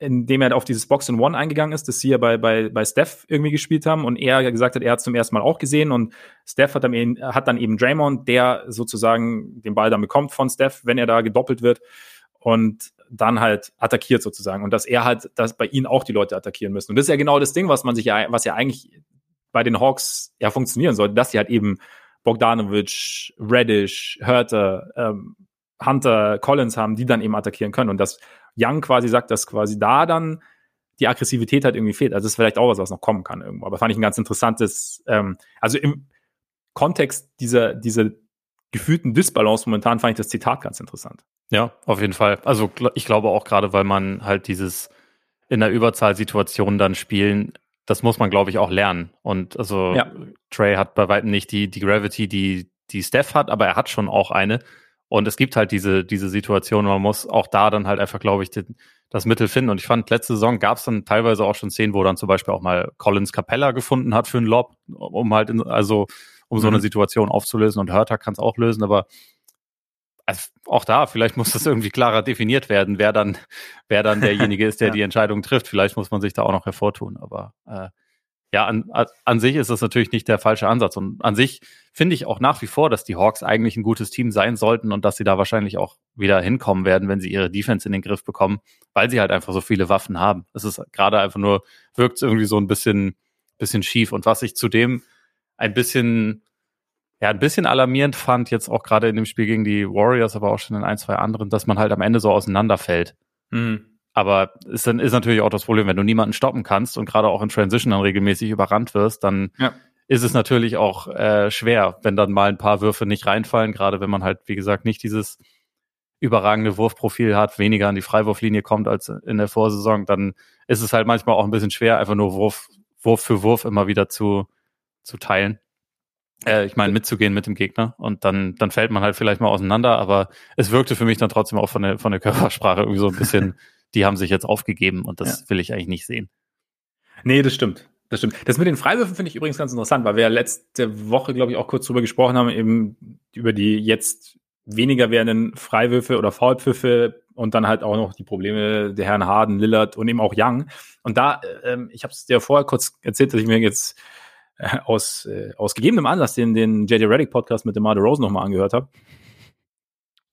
in dem er auf dieses Box and One eingegangen ist, das sie ja bei, bei, bei Steph irgendwie gespielt haben und er gesagt hat, er hat zum ersten Mal auch gesehen und Steph hat dann, eben, hat dann eben Draymond, der sozusagen den Ball dann bekommt von Steph, wenn er da gedoppelt wird und dann halt attackiert sozusagen und dass er halt, dass bei ihnen auch die Leute attackieren müssen. Und das ist ja genau das Ding, was man sich ja, was ja eigentlich bei den Hawks ja funktionieren sollte, dass sie halt eben Bogdanovic, Reddish, Hurter, ähm, Hunter, Collins haben, die dann eben attackieren können und dass Young quasi sagt, dass quasi da dann die Aggressivität halt irgendwie fehlt. Also das ist vielleicht auch was, was noch kommen kann irgendwo. Aber fand ich ein ganz interessantes, ähm, also im Kontext dieser, dieser gefühlten Disbalance momentan fand ich das Zitat ganz interessant. Ja, auf jeden Fall. Also ich glaube auch gerade, weil man halt dieses in der Überzahlsituation dann spielen, das muss man, glaube ich, auch lernen. Und also ja. Trey hat bei weitem nicht die, die Gravity, die, die Steph hat, aber er hat schon auch eine. Und es gibt halt diese, diese Situation, man muss auch da dann halt einfach, glaube ich, den, das Mittel finden. Und ich fand, letzte Saison gab es dann teilweise auch schon Szenen, wo dann zum Beispiel auch mal Collins Capella gefunden hat für einen Lob, um halt, in, also um mhm. so eine mhm. Situation aufzulösen. Und Hörter kann es auch lösen, aber also auch da, vielleicht muss das irgendwie klarer definiert werden, wer dann, wer dann derjenige ist, der ja. die Entscheidung trifft. Vielleicht muss man sich da auch noch hervortun. Aber äh, ja, an, an sich ist das natürlich nicht der falsche Ansatz. Und an sich finde ich auch nach wie vor, dass die Hawks eigentlich ein gutes Team sein sollten und dass sie da wahrscheinlich auch wieder hinkommen werden, wenn sie ihre Defense in den Griff bekommen, weil sie halt einfach so viele Waffen haben. Es ist gerade einfach nur, wirkt irgendwie so ein bisschen, bisschen schief. Und was ich zudem ein bisschen ja, ein bisschen alarmierend fand, jetzt auch gerade in dem Spiel gegen die Warriors, aber auch schon in ein, zwei anderen, dass man halt am Ende so auseinanderfällt. Mhm. Aber ist dann ist natürlich auch das Problem, wenn du niemanden stoppen kannst und gerade auch in Transition dann regelmäßig überrannt wirst, dann ja. ist es natürlich auch äh, schwer, wenn dann mal ein paar Würfe nicht reinfallen, gerade wenn man halt, wie gesagt, nicht dieses überragende Wurfprofil hat, weniger an die Freiwurflinie kommt als in der Vorsaison, dann ist es halt manchmal auch ein bisschen schwer, einfach nur Wurf, Wurf für Wurf immer wieder zu, zu teilen. Äh, ich meine, mitzugehen mit dem Gegner und dann, dann fällt man halt vielleicht mal auseinander, aber es wirkte für mich dann trotzdem auch von der, von der Körpersprache irgendwie so ein bisschen, die haben sich jetzt aufgegeben und das ja. will ich eigentlich nicht sehen. Nee, das stimmt. Das stimmt. Das mit den Freiwürfen finde ich übrigens ganz interessant, weil wir ja letzte Woche, glaube ich, auch kurz drüber gesprochen haben, eben über die jetzt weniger werdenden Freiwürfe oder Foulpfiffe und dann halt auch noch die Probleme der Herren Harden, Lillard und eben auch Young. Und da, ähm, ich habe es dir vorher kurz erzählt, dass ich mir jetzt äh, aus, äh, aus gegebenem Anlass den, den JJ Reddick Podcast mit dem Marder Rose nochmal angehört habe.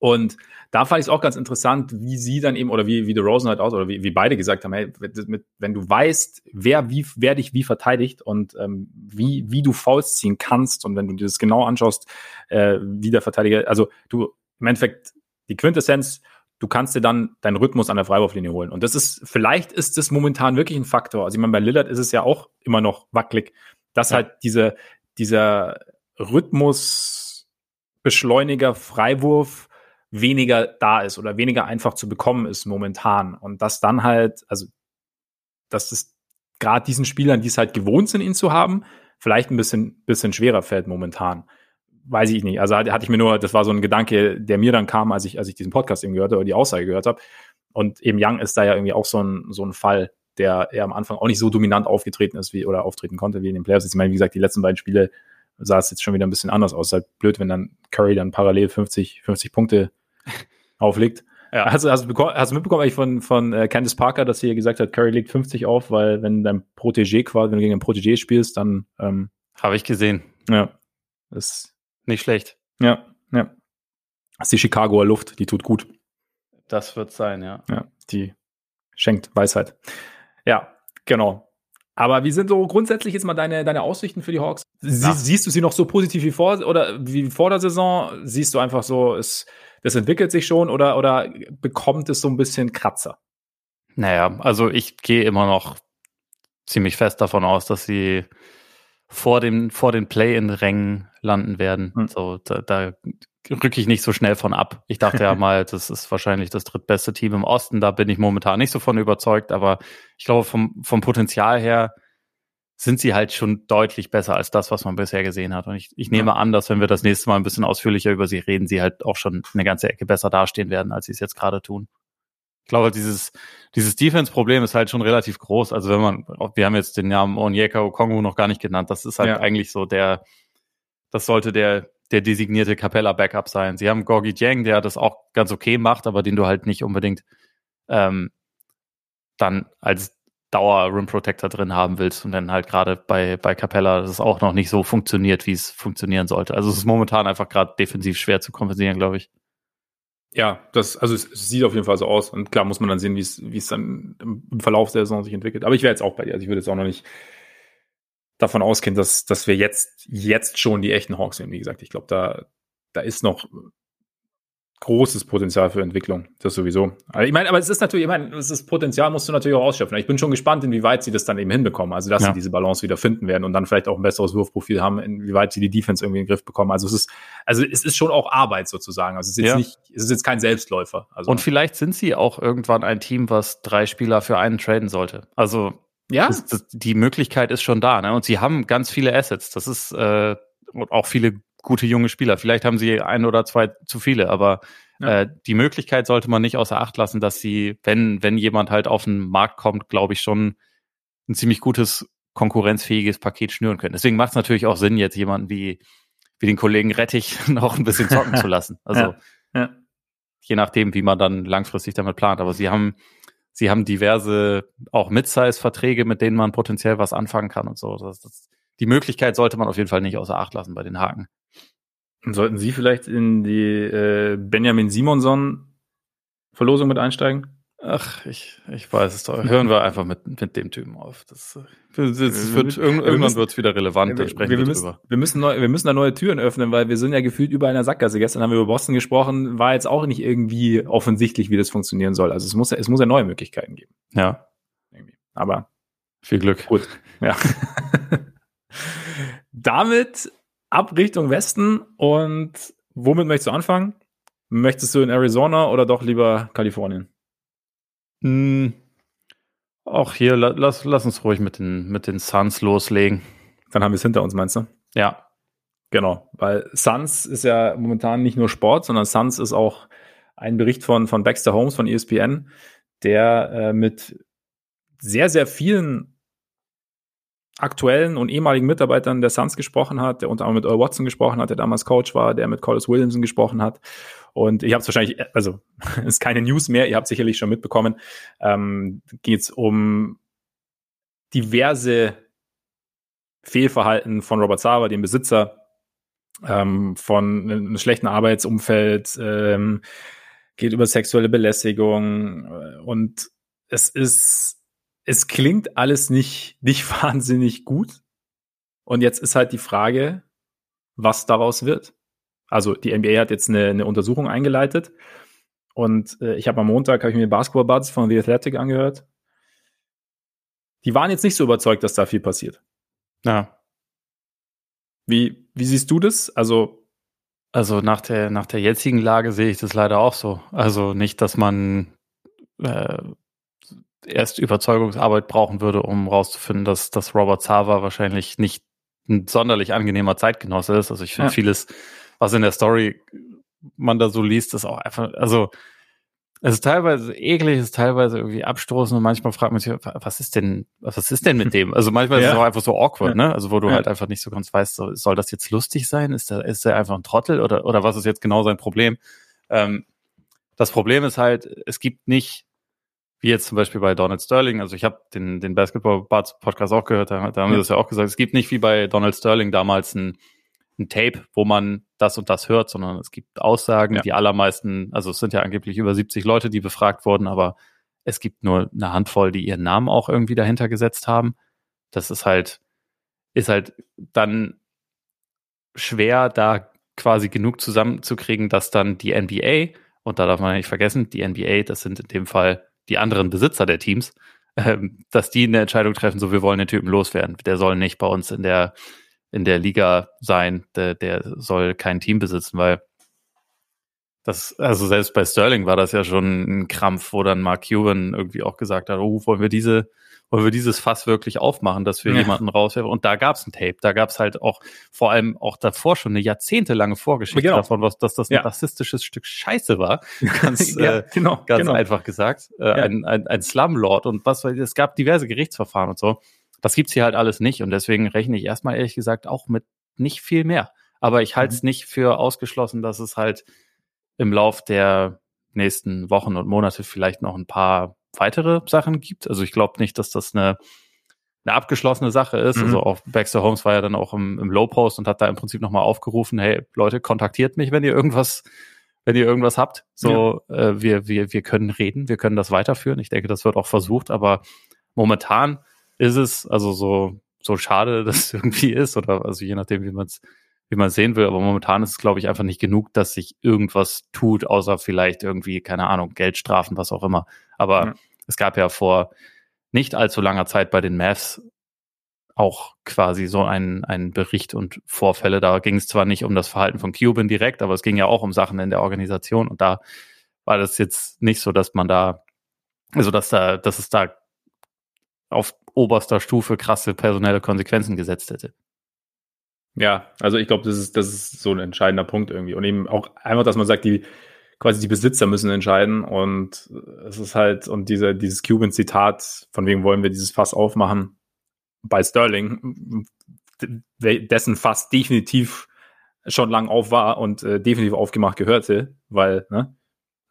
Und da fand ich es auch ganz interessant, wie sie dann eben, oder wie, wie The Rosen halt aus, oder wie, wie beide gesagt haben, hey, mit, wenn du weißt, wer, wie, wer dich wie verteidigt und ähm, wie, wie du Fouls ziehen kannst und wenn du dir das genau anschaust, äh, wie der Verteidiger, also du, im Endeffekt, die Quintessenz, du kannst dir dann deinen Rhythmus an der Freiwurflinie holen. Und das ist, vielleicht ist das momentan wirklich ein Faktor. Also ich meine, bei Lillard ist es ja auch immer noch wackelig dass ja. halt diese, dieser Rhythmusbeschleuniger Freiwurf weniger da ist oder weniger einfach zu bekommen ist momentan. Und dass dann halt, also, dass es gerade diesen Spielern, die es halt gewohnt sind, ihn zu haben, vielleicht ein bisschen, bisschen schwerer fällt momentan. Weiß ich nicht. Also hatte ich mir nur, das war so ein Gedanke, der mir dann kam, als ich, als ich diesen Podcast eben gehört habe oder die Aussage gehört habe. Und eben Young ist da ja irgendwie auch so ein, so ein Fall, der er am Anfang auch nicht so dominant aufgetreten ist wie oder auftreten konnte wie in den Playoffs. Ich meine, wie gesagt, die letzten beiden Spiele sah es jetzt schon wieder ein bisschen anders aus. Es ist halt blöd, wenn dann Curry dann parallel 50, 50 Punkte auflegt. Ja. Hast, hast, du, hast du mitbekommen eigentlich von, von äh, Candice Parker, dass sie gesagt hat, Curry legt 50 auf, weil wenn dein Protégé quasi, wenn du gegen ein Protégé spielst, dann ähm, habe ich gesehen. Ja. Ist nicht schlecht. Ja, ja. Das ist die Chicagoer Luft, die tut gut. Das wird sein, ja. Ja, die schenkt Weisheit. Ja, genau. Aber wie sind so grundsätzlich jetzt mal deine, deine Aussichten für die Hawks? Sie, siehst du sie noch so positiv wie vor oder wie vor der Saison? Siehst du einfach so, es, das entwickelt sich schon oder, oder bekommt es so ein bisschen Kratzer? Naja, also ich gehe immer noch ziemlich fest davon aus, dass sie vor dem, vor den Play-in-Rängen landen werden. Hm. So, da, da rücke ich nicht so schnell von ab. Ich dachte ja mal, das ist wahrscheinlich das drittbeste Team im Osten. Da bin ich momentan nicht so von überzeugt, aber ich glaube, vom, vom Potenzial her sind sie halt schon deutlich besser als das, was man bisher gesehen hat. Und ich, ich nehme ja. an, dass wenn wir das nächste Mal ein bisschen ausführlicher über sie reden, sie halt auch schon eine ganze Ecke besser dastehen werden, als sie es jetzt gerade tun. Ich glaube, dieses, dieses Defense-Problem ist halt schon relativ groß. Also wenn man, wir haben jetzt den Namen Onyeka Okongu noch gar nicht genannt, das ist halt ja. eigentlich so der, das sollte der, der designierte Capella-Backup sein. Sie haben Gorgi Jang, der das auch ganz okay macht, aber den du halt nicht unbedingt ähm, dann als Dauer Rim Protector drin haben willst und dann halt gerade bei, bei Capella das auch noch nicht so funktioniert, wie es funktionieren sollte. Also es ist momentan einfach gerade defensiv schwer zu kompensieren, glaube ich. Ja, das, also es, es, sieht auf jeden Fall so aus. Und klar muss man dann sehen, wie es, wie es dann im Verlauf der Saison sich entwickelt. Aber ich wäre jetzt auch bei dir. Also ich würde jetzt auch noch nicht davon ausgehen, dass, dass wir jetzt, jetzt schon die echten Hawks sehen. Wie gesagt, ich glaube, da, da ist noch großes Potenzial für Entwicklung. Das sowieso. Aber ich meine, aber es ist natürlich, ich meine, das Potenzial musst du natürlich auch ausschöpfen. Ich bin schon gespannt, inwieweit sie das dann eben hinbekommen. Also, dass ja. sie diese Balance wieder finden werden und dann vielleicht auch ein besseres Wurfprofil haben, inwieweit sie die Defense irgendwie in den Griff bekommen. Also, es ist, also, es ist schon auch Arbeit sozusagen. Also, es ist jetzt ja. nicht, es ist jetzt kein Selbstläufer. Also, und vielleicht sind sie auch irgendwann ein Team, was drei Spieler für einen traden sollte. Also, ja. Das, das, die Möglichkeit ist schon da, ne? Und sie haben ganz viele Assets. Das ist, äh, auch viele gute junge Spieler. Vielleicht haben sie ein oder zwei zu viele, aber ja. äh, die Möglichkeit sollte man nicht außer Acht lassen, dass sie, wenn, wenn jemand halt auf den Markt kommt, glaube ich, schon ein ziemlich gutes konkurrenzfähiges Paket schnüren können. Deswegen macht es natürlich auch Sinn, jetzt jemanden wie, wie den Kollegen Rettich noch ein bisschen zocken zu lassen. Also ja. Ja. je nachdem, wie man dann langfristig damit plant. Aber sie haben, sie haben diverse auch Mid-Size-Verträge, mit denen man potenziell was anfangen kann und so. Das, das, die Möglichkeit sollte man auf jeden Fall nicht außer Acht lassen bei den Haken. Sollten Sie vielleicht in die äh, Benjamin Simonson Verlosung mit einsteigen? Ach, ich, ich weiß es doch. Hören wir einfach mit, mit dem Typen auf. Das, das wird, irgendwann wird es wieder relevant, dann sprechen wir, wir, wir müssen, Wir müssen, neu, wir müssen da neue Türen öffnen, weil wir sind ja gefühlt überall in der Sackgasse. Gestern haben wir über Boston gesprochen, war jetzt auch nicht irgendwie offensichtlich, wie das funktionieren soll. Also es muss, es muss ja neue Möglichkeiten geben. Ja. Irgendwie. Aber viel Glück. Gut. Ja. Damit ab Richtung Westen und womit möchtest du anfangen? Möchtest du in Arizona oder doch lieber Kalifornien? Hm. Auch hier, lass, lass uns ruhig mit den, mit den Suns loslegen. Dann haben wir es hinter uns, meinst du? Ja. Genau, weil Suns ist ja momentan nicht nur Sport, sondern Suns ist auch ein Bericht von, von Baxter Holmes von ESPN, der äh, mit sehr, sehr vielen aktuellen und ehemaligen Mitarbeitern der Suns gesprochen hat, der unter anderem mit Earl Watson gesprochen hat, der damals Coach war, der mit Collis Williamson gesprochen hat. Und ich habe es wahrscheinlich, also ist keine News mehr, ihr habt sicherlich schon mitbekommen, ähm, geht es um diverse Fehlverhalten von Robert Sava, dem Besitzer, ähm, von einem schlechten Arbeitsumfeld, ähm, geht über sexuelle Belästigung äh, und es ist es klingt alles nicht, nicht wahnsinnig gut. Und jetzt ist halt die Frage, was daraus wird. Also die NBA hat jetzt eine, eine Untersuchung eingeleitet und äh, ich habe am Montag habe ich mir Basketball Buds von The Athletic angehört. Die waren jetzt nicht so überzeugt, dass da viel passiert. Ja. Wie, wie siehst du das? Also also nach der nach der jetzigen Lage sehe ich das leider auch so. Also nicht, dass man äh, erst Überzeugungsarbeit brauchen würde, um rauszufinden, dass, dass Robert Sava wahrscheinlich nicht ein sonderlich angenehmer Zeitgenosse ist. Also ich finde ja. vieles, was in der Story man da so liest, ist auch einfach, also es ist teilweise eklig, es ist teilweise irgendwie abstoßend und manchmal fragt man sich, was ist denn, was ist denn mit dem? Also manchmal ja. ist es auch einfach so awkward, ne? Also wo du ja. halt einfach nicht so ganz weißt, soll, soll das jetzt lustig sein? Ist er, ist er einfach ein Trottel oder, oder was ist jetzt genau sein Problem? Ähm, das Problem ist halt, es gibt nicht wie jetzt zum Beispiel bei Donald Sterling. Also ich habe den, den Basketball-Podcast auch gehört, da, da haben wir das ja auch gesagt. Es gibt nicht wie bei Donald Sterling damals ein, ein Tape, wo man das und das hört, sondern es gibt Aussagen, ja. die allermeisten, also es sind ja angeblich über 70 Leute, die befragt wurden, aber es gibt nur eine Handvoll, die ihren Namen auch irgendwie dahinter gesetzt haben. Das ist halt, ist halt dann schwer, da quasi genug zusammenzukriegen, dass dann die NBA, und da darf man nicht vergessen, die NBA, das sind in dem Fall die anderen Besitzer der Teams, ähm, dass die eine Entscheidung treffen, so wir wollen den Typen loswerden. Der soll nicht bei uns in der, in der Liga sein, der, der soll kein Team besitzen, weil das, also selbst bei Sterling war das ja schon ein Krampf, wo dann Mark Cuban irgendwie auch gesagt hat, oh, wollen wir diese wollen wir dieses Fass wirklich aufmachen, dass wir ja. jemanden rauswerfen. Und da gab es ein Tape, da gab es halt auch vor allem auch davor schon eine jahrzehntelange Vorgeschichte genau. davon, was, dass das ein ja. rassistisches Stück Scheiße war. Ganz, ja, äh, genau, ganz genau. einfach gesagt. Äh, ein, ein, ein Slumlord und was, es gab diverse Gerichtsverfahren und so. Das gibt's hier halt alles nicht und deswegen rechne ich erstmal ehrlich gesagt auch mit nicht viel mehr. Aber ich halte es mhm. nicht für ausgeschlossen, dass es halt im Lauf der nächsten Wochen und Monate vielleicht noch ein paar weitere Sachen gibt. Also ich glaube nicht, dass das eine, eine abgeschlossene Sache ist. Mhm. Also auch Baxter Holmes war ja dann auch im, im Low Post und hat da im Prinzip nochmal aufgerufen, hey Leute, kontaktiert mich, wenn ihr irgendwas, wenn ihr irgendwas habt. So, ja. äh, wir, wir, wir können reden, wir können das weiterführen. Ich denke, das wird auch versucht, aber momentan ist es, also so, so schade, dass es irgendwie ist, oder also je nachdem, wie man es wie man sehen will. Aber momentan ist es, glaube ich, einfach nicht genug, dass sich irgendwas tut, außer vielleicht irgendwie, keine Ahnung, Geldstrafen, was auch immer. Aber ja. es gab ja vor nicht allzu langer Zeit bei den Mavs auch quasi so einen, einen Bericht und Vorfälle. Da ging es zwar nicht um das Verhalten von Cuban direkt, aber es ging ja auch um Sachen in der Organisation und da war das jetzt nicht so, dass man da, also dass da, dass es da auf oberster Stufe krasse personelle Konsequenzen gesetzt hätte. Ja, also ich glaube, das ist, das ist so ein entscheidender Punkt irgendwie. Und eben auch einfach, dass man sagt, die quasi die Besitzer müssen entscheiden. Und es ist halt, und dieser, dieses Cuban-Zitat, von wem wollen wir dieses Fass aufmachen, bei Sterling, dessen Fass definitiv schon lang auf war und äh, definitiv aufgemacht gehörte, weil, ne,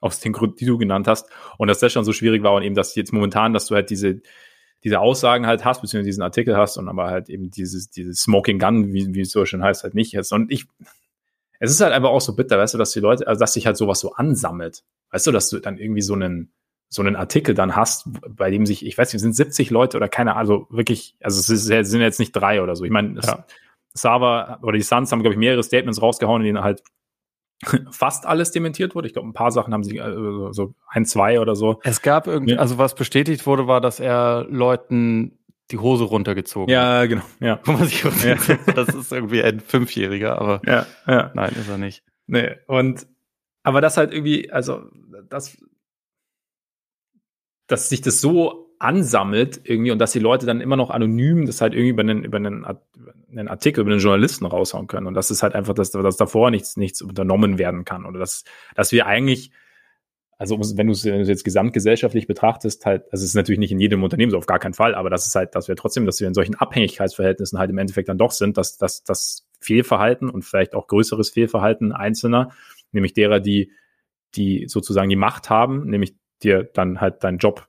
aus den Gründen, die du genannt hast, und dass das schon so schwierig war und eben, dass jetzt momentan, dass du halt diese, diese Aussagen halt hast, beziehungsweise diesen Artikel hast und aber halt eben dieses, dieses Smoking Gun, wie, wie es so schön heißt, halt nicht jetzt. Und ich, es ist halt einfach auch so bitter, weißt du, dass die Leute, also dass sich halt sowas so ansammelt. Weißt du, dass du dann irgendwie so einen, so einen Artikel dann hast, bei dem sich, ich weiß nicht, sind 70 Leute oder keine, also wirklich, also es ist, sind jetzt nicht drei oder so. Ich meine, ja. Sava oder die Suns haben, glaube ich, mehrere Statements rausgehauen, in denen halt fast alles dementiert wurde. Ich glaube, ein paar Sachen haben sie, also so ein, zwei oder so. Es gab irgendwie, also was bestätigt wurde, war, dass er Leuten die Hose runtergezogen Ja, genau. Ja. Wo man sich ja. Das ist irgendwie ein Fünfjähriger, aber ja, ja. nein, ist er nicht. Nee, und aber das halt irgendwie, also das dass sich das so ansammelt irgendwie und dass die Leute dann immer noch anonym das halt irgendwie über einen, über einen, einen Artikel, über einen Journalisten raushauen können. Und das ist halt einfach, dass, dass davor nichts, nichts unternommen werden kann. Oder dass, dass wir eigentlich, also wenn du es jetzt gesamtgesellschaftlich betrachtest, halt, also es ist natürlich nicht in jedem Unternehmen so, auf gar keinen Fall, aber das ist halt, dass wir trotzdem, dass wir in solchen Abhängigkeitsverhältnissen halt im Endeffekt dann doch sind, dass, dass das Fehlverhalten und vielleicht auch größeres Fehlverhalten Einzelner, nämlich derer, die, die sozusagen die Macht haben, nämlich dir dann halt deinen Job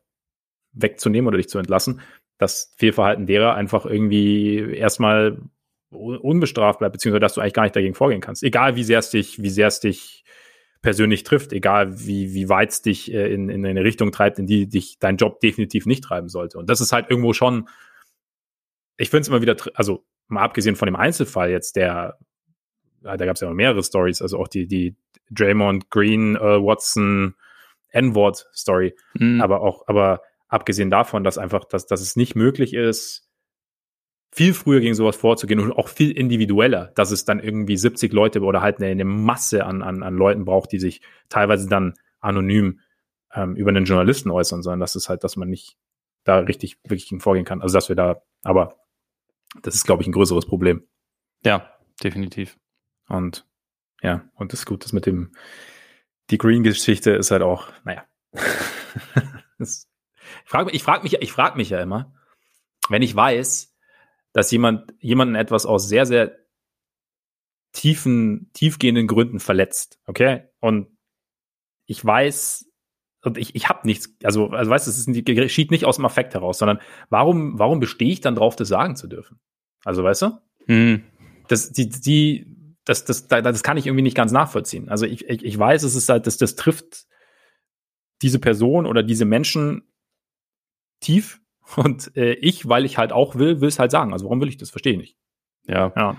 wegzunehmen oder dich zu entlassen, das Fehlverhalten derer einfach irgendwie erstmal unbestraft bleibt, beziehungsweise dass du eigentlich gar nicht dagegen vorgehen kannst. Egal wie sehr es dich, wie sehr es dich persönlich trifft, egal wie, wie weit es dich äh, in, in eine Richtung treibt, in die dich dein Job definitiv nicht treiben sollte. Und das ist halt irgendwo schon, ich finde es immer wieder, also mal abgesehen von dem Einzelfall jetzt, der, da gab es ja noch mehrere Stories, also auch die, die Draymond Green, Earl Watson, N-Wort-Story. Mhm. Aber auch, aber abgesehen davon, dass einfach, dass, dass es nicht möglich ist, viel früher gegen sowas vorzugehen und auch viel individueller, dass es dann irgendwie 70 Leute oder halt eine, eine Masse an, an, an Leuten braucht, die sich teilweise dann anonym ähm, über einen Journalisten äußern, sondern das ist halt, dass man nicht da richtig wirklich gegen vorgehen kann. Also dass wir da, aber das ist, glaube ich, ein größeres Problem. Ja, definitiv. Und ja, und das ist gut, das mit dem die Green-Geschichte ist halt auch, naja. ich frage ich frag mich, ich frag mich ja immer, wenn ich weiß, dass jemand jemanden etwas aus sehr, sehr tiefen, tiefgehenden Gründen verletzt, okay? Und ich weiß, und ich, ich habe nichts, also, also weißt du, es geschieht nicht aus dem Affekt heraus, sondern warum, warum bestehe ich dann drauf, das sagen zu dürfen? Also, weißt du? Hm. Das, die, die, das, das, das kann ich irgendwie nicht ganz nachvollziehen. Also ich, ich, ich weiß, es ist halt, das, das trifft diese Person oder diese Menschen tief. Und äh, ich, weil ich halt auch will, will es halt sagen. Also warum will ich das? Verstehe ich nicht. Ja. ja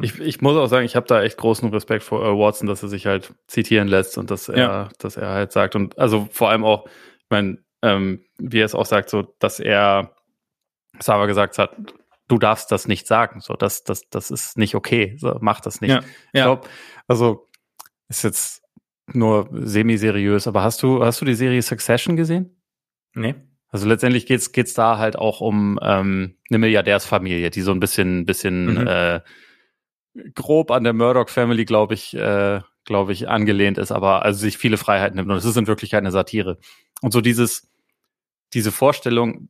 ich, ich muss auch sagen, ich habe da echt großen Respekt vor Earl Watson, dass er sich halt zitieren lässt und dass er, ja. dass er halt sagt. Und also vor allem auch, ich meine, ähm, wie er es auch sagt, so, dass er Sava gesagt hat, du darfst das nicht sagen. So, das, das, das ist nicht okay. So, mach das nicht. Ja, ich glaube, also ist jetzt nur semi-seriös, aber hast du, hast du die Serie Succession gesehen? Nee. Also letztendlich geht's geht's da halt auch um ähm, eine Milliardärsfamilie, die so ein bisschen, bisschen mhm. äh, grob an der Murdoch Family, glaube ich, äh, glaube ich, angelehnt ist, aber also sich viele Freiheiten nimmt. Und es ist in Wirklichkeit eine Satire. Und so dieses, diese Vorstellung,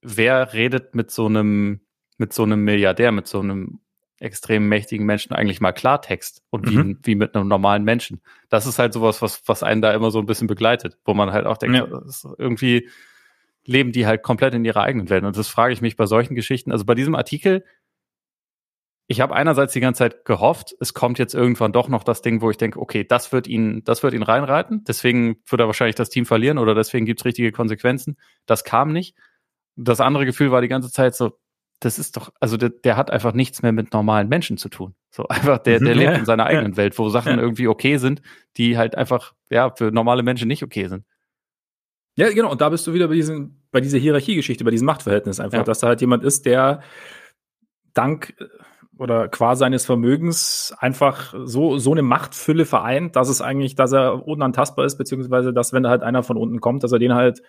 wer redet mit so einem mit so einem Milliardär, mit so einem extrem mächtigen Menschen eigentlich mal Klartext und wie, mhm. wie mit einem normalen Menschen. Das ist halt sowas, was, was einen da immer so ein bisschen begleitet, wo man halt auch denkt, ja. irgendwie leben die halt komplett in ihrer eigenen Welt. Und das frage ich mich bei solchen Geschichten. Also bei diesem Artikel, ich habe einerseits die ganze Zeit gehofft, es kommt jetzt irgendwann doch noch das Ding, wo ich denke, okay, das wird ihn, das wird ihn reinreiten, deswegen wird er wahrscheinlich das Team verlieren oder deswegen gibt es richtige Konsequenzen. Das kam nicht. Das andere Gefühl war die ganze Zeit so, das ist doch, also der, der hat einfach nichts mehr mit normalen Menschen zu tun. So einfach, der, der lebt in seiner eigenen Welt, wo Sachen irgendwie okay sind, die halt einfach, ja, für normale Menschen nicht okay sind. Ja, genau. Und da bist du wieder bei, diesen, bei dieser Hierarchiegeschichte, bei diesem Machtverhältnis einfach, ja. dass da halt jemand ist, der dank äh, oder qua seines Vermögens einfach so, so eine Machtfülle vereint, dass es eigentlich, dass er unantastbar ist, beziehungsweise, dass wenn da halt einer von unten kommt, dass er den halt,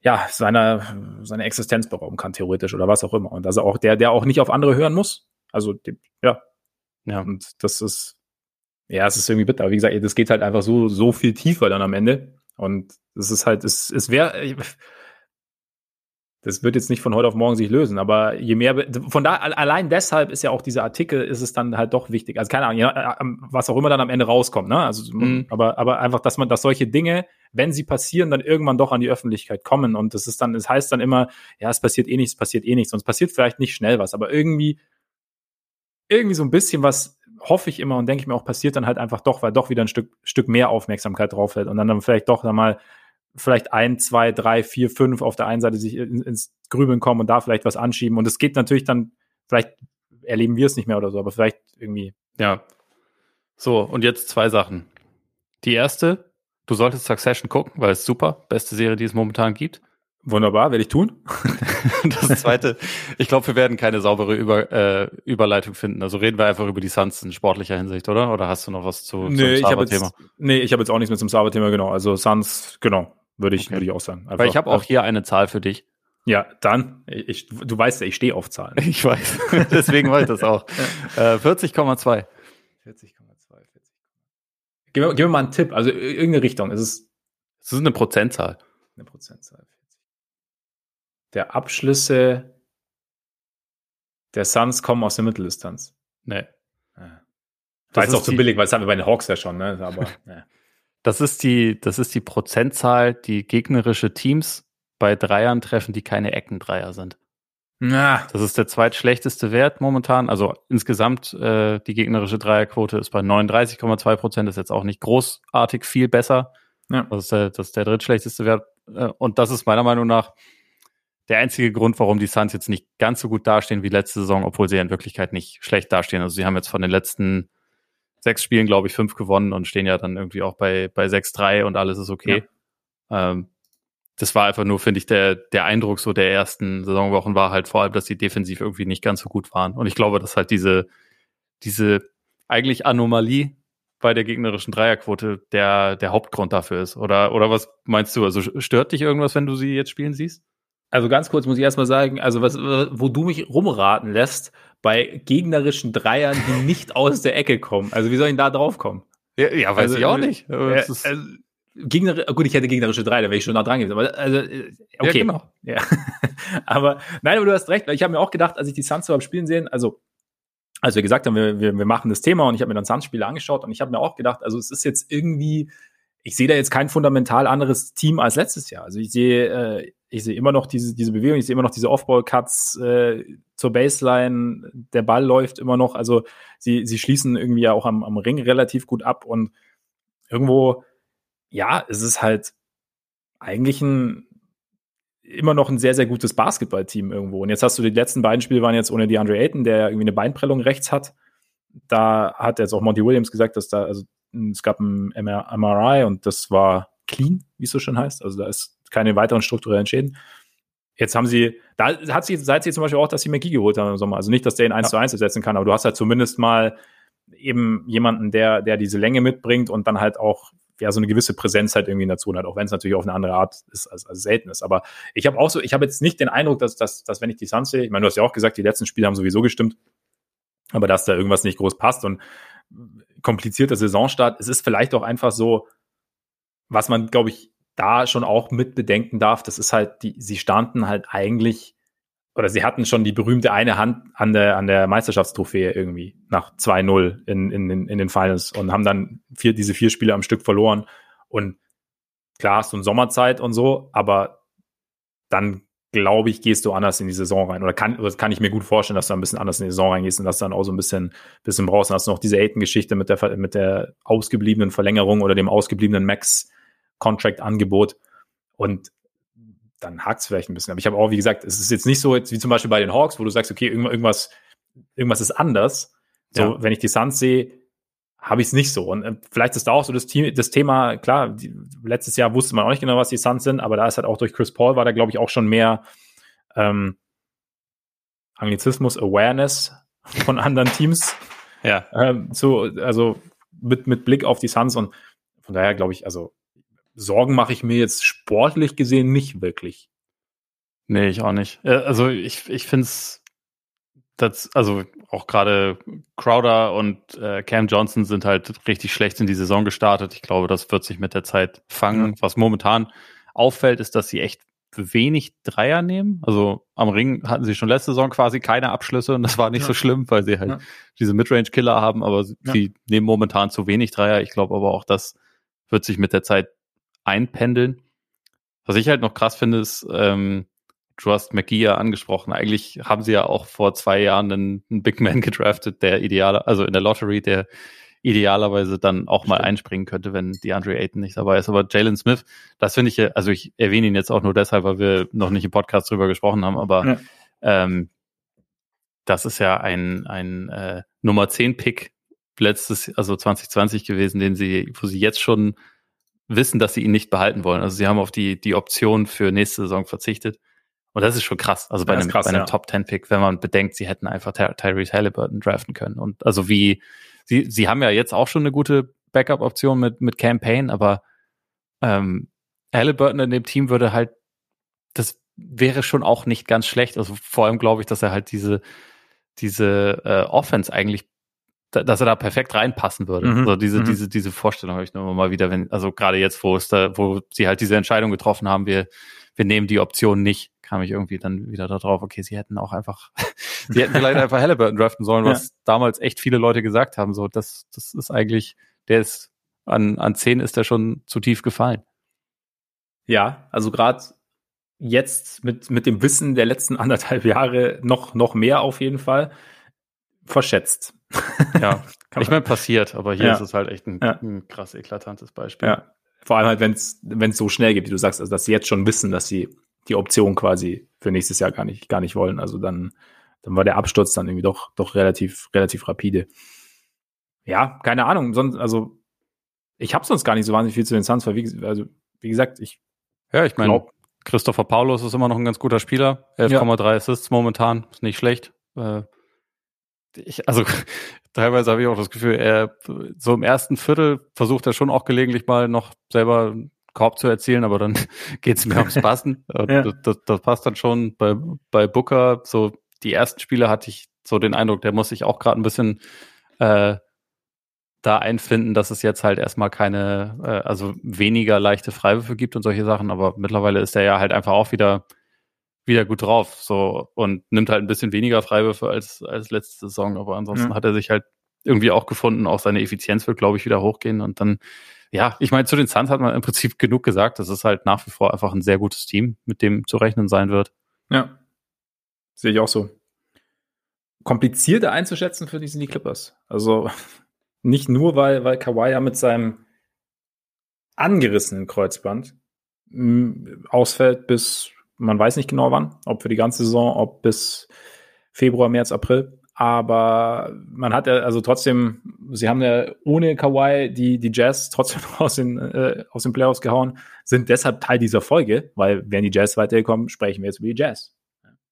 ja, seine, seine Existenz berauben kann, theoretisch oder was auch immer. Und dass er auch der, der auch nicht auf andere hören muss. Also, ja. Ja. Und das ist, ja, es ist irgendwie bitter. Aber wie gesagt, das geht halt einfach so, so viel tiefer dann am Ende. Und es ist halt, es, es wäre, das wird jetzt nicht von heute auf morgen sich lösen, aber je mehr, von da, allein deshalb ist ja auch dieser Artikel, ist es dann halt doch wichtig. Also keine Ahnung, äh, was auch immer dann am Ende rauskommt, ne? Also, mhm. aber, aber einfach, dass man, dass solche Dinge, wenn sie passieren, dann irgendwann doch an die Öffentlichkeit kommen und das ist dann, es das heißt dann immer, ja, es passiert eh nichts, es passiert eh nichts und es passiert vielleicht nicht schnell was, aber irgendwie, irgendwie so ein bisschen was hoffe ich immer und denke ich mir auch passiert dann halt einfach doch, weil doch wieder ein Stück, Stück mehr Aufmerksamkeit drauf fällt und dann, dann vielleicht doch dann mal vielleicht ein, zwei, drei, vier, fünf auf der einen Seite sich ins Grübeln kommen und da vielleicht was anschieben. Und es geht natürlich dann, vielleicht erleben wir es nicht mehr oder so, aber vielleicht irgendwie. Ja. So, und jetzt zwei Sachen. Die erste, du solltest Succession gucken, weil es super, beste Serie, die es momentan gibt. Wunderbar, werde ich tun. das zweite, ich glaube, wir werden keine saubere Über, äh, Überleitung finden. Also reden wir einfach über die Suns in sportlicher Hinsicht, oder? Oder hast du noch was zu, nee, zum Saba-Thema? Nee, ich habe jetzt auch nichts mit zum Saba-Thema, genau. Also Suns, genau. Würde ich, okay. würde ich auch sagen. Einfach, Weil ich habe auch hier eine Zahl für dich. Ja, dann, ich, du weißt ja, ich stehe auf Zahlen. Ich weiß, deswegen weiß ich das auch. Äh, 40,2. 40,2, 40. Gib, gib mir mal einen Tipp, also irgendeine Richtung. Es ist, es ist eine Prozentzahl. Eine Prozentzahl. Der Abschlüsse der Suns kommen aus der Mitteldistanz. Nee. Ja. War jetzt auch zu billig, weil das haben wir bei den Hawks ja schon, ne? Aber, ja. Das ist die, das ist die Prozentzahl, die gegnerische Teams bei Dreiern treffen, die keine Eckendreier sind. Ja. Das ist der zweitschlechteste Wert momentan. Also insgesamt äh, die gegnerische Dreierquote ist bei 39,2 Prozent. Ist jetzt auch nicht großartig viel besser. Ja. Das, ist der, das ist der drittschlechteste Wert. Äh, und das ist meiner Meinung nach der einzige Grund, warum die Suns jetzt nicht ganz so gut dastehen wie letzte Saison, obwohl sie in Wirklichkeit nicht schlecht dastehen. Also sie haben jetzt von den letzten sechs Spielen, glaube ich, fünf gewonnen und stehen ja dann irgendwie auch bei, bei 6-3 und alles ist okay. Ja. Ähm, das war einfach nur, finde ich, der, der Eindruck so der ersten Saisonwochen war halt vor allem, dass sie defensiv irgendwie nicht ganz so gut waren. Und ich glaube, dass halt diese, diese eigentlich Anomalie bei der gegnerischen Dreierquote der, der Hauptgrund dafür ist. Oder, oder was meinst du? Also stört dich irgendwas, wenn du sie jetzt spielen siehst? Also ganz kurz muss ich erstmal sagen, also was, wo du mich rumraten lässt, bei gegnerischen Dreiern, die nicht aus der Ecke kommen. Also wie soll ich da drauf kommen? Ja, ja weiß also, ich auch nicht. Äh, also, Gegner, gut, ich hätte gegnerische Dreier, da wäre ich schon da dran gewesen. Aber also, äh, okay. Ja, genau. Ja. aber nein, aber du hast recht, weil ich habe mir auch gedacht, als ich die Suns beim Spielen sehen, also als wir gesagt haben, wir, wir, wir machen das Thema und ich habe mir dann Suns-Spiele angeschaut und ich habe mir auch gedacht, also es ist jetzt irgendwie, ich sehe da jetzt kein fundamental anderes Team als letztes Jahr. Also ich sehe, äh, ich sehe immer noch diese, diese Bewegung, ich sehe immer noch diese Off-Ball-Cuts äh, zur Baseline, der Ball läuft immer noch, also sie, sie schließen irgendwie ja auch am, am Ring relativ gut ab und irgendwo, ja, es ist halt eigentlich ein immer noch ein sehr, sehr gutes Basketballteam irgendwo. Und jetzt hast du die letzten beiden Spiele waren jetzt ohne DeAndre Ayton, der irgendwie eine Beinprellung rechts hat. Da hat jetzt auch Monty Williams gesagt, dass da, also es gab ein MRI und das war clean, wie es so schon heißt. Also da ist keine weiteren strukturellen Schäden. Jetzt haben sie, da hat sie, seit sie zum Beispiel auch, dass sie McGee geholt haben im Sommer. Also nicht, dass der ihn eins ja. zu eins ersetzen kann, aber du hast halt zumindest mal eben jemanden, der, der diese Länge mitbringt und dann halt auch ja so eine gewisse Präsenz halt irgendwie in der Zone hat, auch wenn es natürlich auf eine andere Art ist, als, als selten ist. Aber ich habe auch so, ich habe jetzt nicht den Eindruck, dass, dass, dass wenn ich die Suns sehe, ich meine, du hast ja auch gesagt, die letzten Spiele haben sowieso gestimmt, aber dass da irgendwas nicht groß passt und komplizierter Saisonstart, es ist vielleicht auch einfach so, was man, glaube ich, da schon auch mit bedenken darf, das ist halt, die, sie standen halt eigentlich, oder sie hatten schon die berühmte eine Hand an der, an der Meisterschaftstrophäe irgendwie nach 2-0 in, in, in den Finals und haben dann vier, diese vier Spiele am Stück verloren. Und klar hast du eine Sommerzeit und so, aber dann glaube ich, gehst du anders in die Saison rein. Oder kann, oder kann ich mir gut vorstellen, dass du ein bisschen anders in die Saison reingehst und dass du dann auch so ein bisschen, bisschen brauchst. Dann hast du noch diese Aiden-Geschichte mit der, mit der ausgebliebenen Verlängerung oder dem ausgebliebenen Max-Contract-Angebot. Und dann hakt es vielleicht ein bisschen. Aber ich habe auch, wie gesagt, es ist jetzt nicht so, jetzt wie zum Beispiel bei den Hawks, wo du sagst, okay, irgendwas, irgendwas ist anders. So, ja. wenn ich die Suns sehe, habe ich es nicht so. Und äh, vielleicht ist da auch so das, Team, das Thema, klar, die, letztes Jahr wusste man auch nicht genau, was die Suns sind, aber da ist halt auch durch Chris Paul war da, glaube ich, auch schon mehr ähm, Anglizismus, Awareness von anderen Teams. ja. Ähm, so, also mit, mit Blick auf die Suns und von daher glaube ich, also Sorgen mache ich mir jetzt sportlich gesehen nicht wirklich. Nee, ich auch nicht. Äh, also ich, ich finde es, also auch gerade Crowder und äh, Cam Johnson sind halt richtig schlecht in die Saison gestartet. Ich glaube, das wird sich mit der Zeit fangen. Ja. Was momentan auffällt, ist, dass sie echt wenig Dreier nehmen. Also am Ring hatten sie schon letzte Saison quasi keine Abschlüsse und das war nicht ja. so schlimm, weil sie halt ja. diese Midrange-Killer haben, aber sie nehmen momentan zu wenig Dreier. Ich glaube aber auch, das wird sich mit der Zeit einpendeln. Was ich halt noch krass finde, ist, ähm, du hast McGee ja angesprochen. Eigentlich haben sie ja auch vor zwei Jahren einen, einen Big Man gedraftet, der idealer, also in der Lottery, der idealerweise dann auch mal einspringen könnte, wenn die Andre Ayton nicht dabei ist. Aber Jalen Smith, das finde ich, also ich erwähne ihn jetzt auch nur deshalb, weil wir noch nicht im Podcast drüber gesprochen haben, aber ja. ähm, das ist ja ein, ein äh, Nummer 10 Pick letztes, also 2020 gewesen, den sie, wo sie jetzt schon wissen, dass sie ihn nicht behalten wollen. Also sie haben auf die, die Option für nächste Saison verzichtet. Und das ist schon krass. Also bei einem, krass, bei einem ja. Top 10 Pick, wenn man bedenkt, sie hätten einfach Ty Tyrese Halliburton draften können. Und also wie, sie, sie haben ja jetzt auch schon eine gute Backup-Option mit, mit Campaign, aber ähm, Halliburton in dem Team würde halt, das wäre schon auch nicht ganz schlecht. Also vor allem glaube ich, dass er halt diese, diese äh, Offense eigentlich dass er da perfekt reinpassen würde. Mhm. Also diese, mhm. diese, diese Vorstellung habe ich nur mal wieder, wenn, also gerade jetzt, wo es da, wo sie halt diese Entscheidung getroffen haben, wir, wir nehmen die Option nicht, kam ich irgendwie dann wieder darauf, okay, sie hätten auch einfach, sie hätten vielleicht einfach Halliburton draften sollen, was ja. damals echt viele Leute gesagt haben. So, das, das ist eigentlich, der ist an, an zehn ist der schon zu tief gefallen. Ja, also gerade jetzt mit, mit dem Wissen der letzten anderthalb Jahre noch, noch mehr auf jeden Fall verschätzt. Ja, ich meine, passiert, aber hier ja. ist es halt echt ein, ja. ein krass eklatantes Beispiel. Ja. Vor allem halt, wenn es so schnell geht, wie du sagst, also dass sie jetzt schon wissen, dass sie die Option quasi für nächstes Jahr gar nicht, gar nicht wollen. Also dann, dann war der Absturz dann irgendwie doch, doch relativ, relativ rapide. Ja, keine Ahnung. Sonst, also ich habe sonst gar nicht so wahnsinnig viel zu den Suns, weil wie, also, wie gesagt, ich ja, ich meine, Christopher Paulus ist immer noch ein ganz guter Spieler. 11,3 ja. Assists momentan, ist nicht schlecht. Äh, ich, also teilweise habe ich auch das Gefühl, er so im ersten Viertel versucht er schon auch gelegentlich mal noch selber Korb zu erzielen, aber dann geht es mir ums Passen. ja. das, das, das, passt dann schon. Bei, bei Booker, so die ersten Spiele hatte ich so den Eindruck, der muss sich auch gerade ein bisschen äh, da einfinden, dass es jetzt halt erstmal keine, äh, also weniger leichte Freiwürfe gibt und solche Sachen, aber mittlerweile ist er ja halt einfach auch wieder wieder gut drauf. So und nimmt halt ein bisschen weniger Freiwürfe als, als letzte Saison. Aber ansonsten ja. hat er sich halt irgendwie auch gefunden. Auch seine Effizienz wird, glaube ich, wieder hochgehen. Und dann, ja, ich meine, zu den Suns hat man im Prinzip genug gesagt. Das ist halt nach wie vor einfach ein sehr gutes Team, mit dem zu rechnen sein wird. Ja. Sehe ich auch so. Komplizierter einzuschätzen für die sind die Clippers. Also nicht nur, weil, weil Kawhi ja mit seinem angerissenen Kreuzband mm, ausfällt bis man weiß nicht genau wann, ob für die ganze Saison, ob bis Februar, März, April. Aber man hat ja, also trotzdem, sie haben ja ohne Kawhi die, die Jazz trotzdem aus den, äh, aus den Playoffs gehauen, sind deshalb Teil dieser Folge, weil wenn die Jazz weiterkommen, sprechen wir jetzt über die Jazz.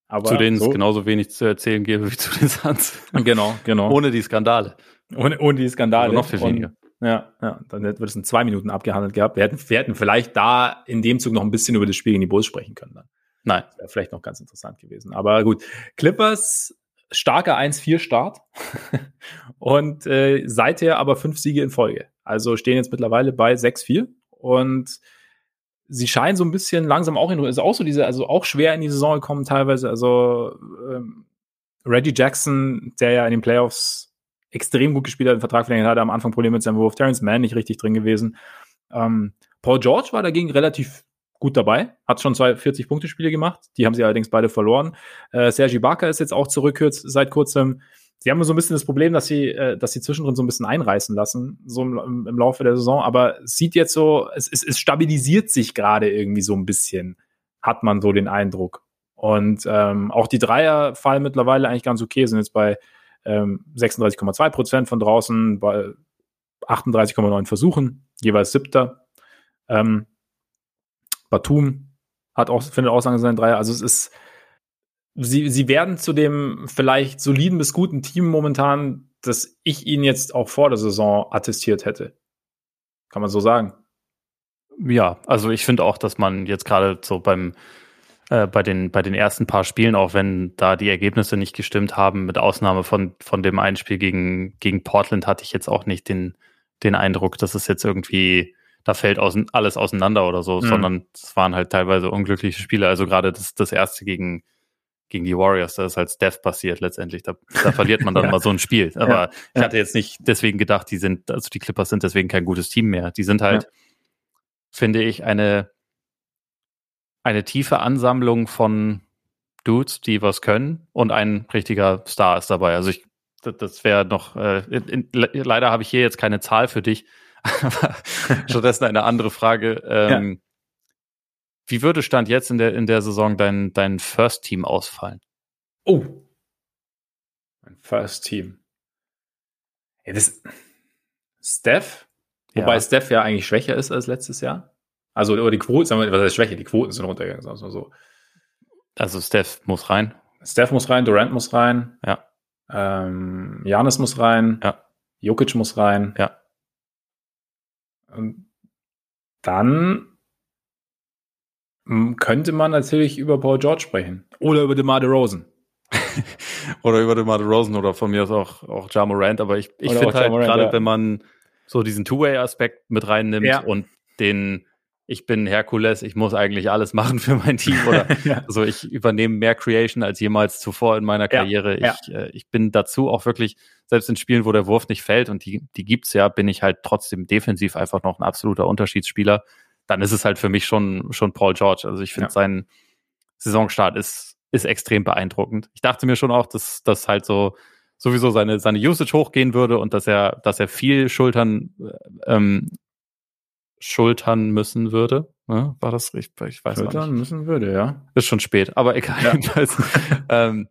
Aber zu denen so, es genauso wenig zu erzählen gäbe wie zu den Suns. Genau, genau. Ohne die Skandale. Ohne, ohne die Skandale. Oder noch viel weniger. Ja, ja, dann wird es in zwei Minuten abgehandelt gehabt. Wir hätten, wir hätten vielleicht da in dem Zug noch ein bisschen über das Spiel gegen die Bulls sprechen können dann. Nein. Das wäre vielleicht noch ganz interessant gewesen. Aber gut. Clippers, starker 1-4-Start. und äh, seither aber fünf Siege in Folge. Also stehen jetzt mittlerweile bei 6-4. Und sie scheinen so ein bisschen langsam auch in, ist auch so diese, also auch schwer in die Saison gekommen teilweise. Also ähm, Reggie Jackson, der ja in den Playoffs extrem gut gespielt hat, den Vertrag verlängert hat, am Anfang Probleme mit seinem Wurf. Terrence Mann nicht richtig drin gewesen. Ähm, Paul George war dagegen relativ gut dabei, hat schon zwei 40-Punkte-Spiele gemacht, die haben sie allerdings beide verloren. Äh, Sergi Barker ist jetzt auch zurück seit kurzem. Sie haben so ein bisschen das Problem, dass sie, äh, dass sie zwischendrin so ein bisschen einreißen lassen, so im, im Laufe der Saison, aber es sieht jetzt so, es, es, es stabilisiert sich gerade irgendwie so ein bisschen, hat man so den Eindruck. Und ähm, auch die Dreier fallen mittlerweile eigentlich ganz okay, sind jetzt bei ähm, 36,2 Prozent von draußen bei 38,9 Versuchen, jeweils siebter. Ähm, Batum hat auch, findet Aussagen seinen Dreier. Also es ist, sie, sie werden zu dem vielleicht soliden bis guten Team momentan, das ich ihnen jetzt auch vor der Saison attestiert hätte. Kann man so sagen. Ja, also ich finde auch, dass man jetzt gerade so beim äh, bei den bei den ersten paar Spielen, auch wenn da die Ergebnisse nicht gestimmt haben, mit Ausnahme von von dem einen Spiel gegen gegen Portland, hatte ich jetzt auch nicht den den Eindruck, dass es jetzt irgendwie da fällt außen, alles auseinander oder so, mhm. sondern es waren halt teilweise unglückliche Spiele. Also gerade das, das erste gegen, gegen die Warriors, da ist halt Steph passiert letztendlich. Da, da verliert man dann ja. mal so ein Spiel. Aber ja. ich hatte jetzt nicht deswegen gedacht, die sind, also die Clippers sind deswegen kein gutes Team mehr. Die sind halt, ja. finde ich, eine, eine tiefe Ansammlung von Dudes, die was können und ein richtiger Star ist dabei. Also ich, das, das wäre noch, äh, in, in, leider habe ich hier jetzt keine Zahl für dich, aber stattdessen eine andere Frage. Ähm, ja. Wie würde Stand jetzt in der, in der Saison dein, dein First Team ausfallen? Oh. Mein First Team. Ja, das, Steph? Wobei ja. Steph ja eigentlich schwächer ist als letztes Jahr. Also, oder die Quoten, sagen wir, was heißt Schwäche? Die Quoten sind runtergegangen, sagen wir so. Also, Steph muss rein. Steph muss rein, Durant muss rein. Ja. Ähm, Janis muss rein. Ja. Jokic muss rein. Ja. Dann könnte man natürlich über Paul George sprechen. Oder über DeMar DeRozan. oder über DeMar DeRozan oder von mir aus auch, auch Ja Morant. Aber ich, ich finde halt gerade, ja. wenn man so diesen Two-Way-Aspekt mit reinnimmt ja. und den ich bin Herkules, ich muss eigentlich alles machen für mein Team oder ja. also ich übernehme mehr Creation als jemals zuvor in meiner Karriere. Ja, ich, Äh, ich bin dazu auch wirklich, selbst in Spielen, wo der Wurf nicht fällt und die, die gibt's ja, bin ich halt trotzdem defensiv einfach noch ein absoluter Unterschiedsspieler. Dann ist es halt für mich schon, schon Paul George. Also ich finde, ja. sein Saisonstart ist, ist extrem beeindruckend. Ich dachte mir schon auch, dass das halt so sowieso seine, seine Usage hochgehen würde und dass er, dass er viel Schultern äh, ähm, schultern müssen würde. Ja, war das richtig? Ich weiß schultern nicht. müssen würde, ja. Ist schon spät, aber egal. Ja. ähm,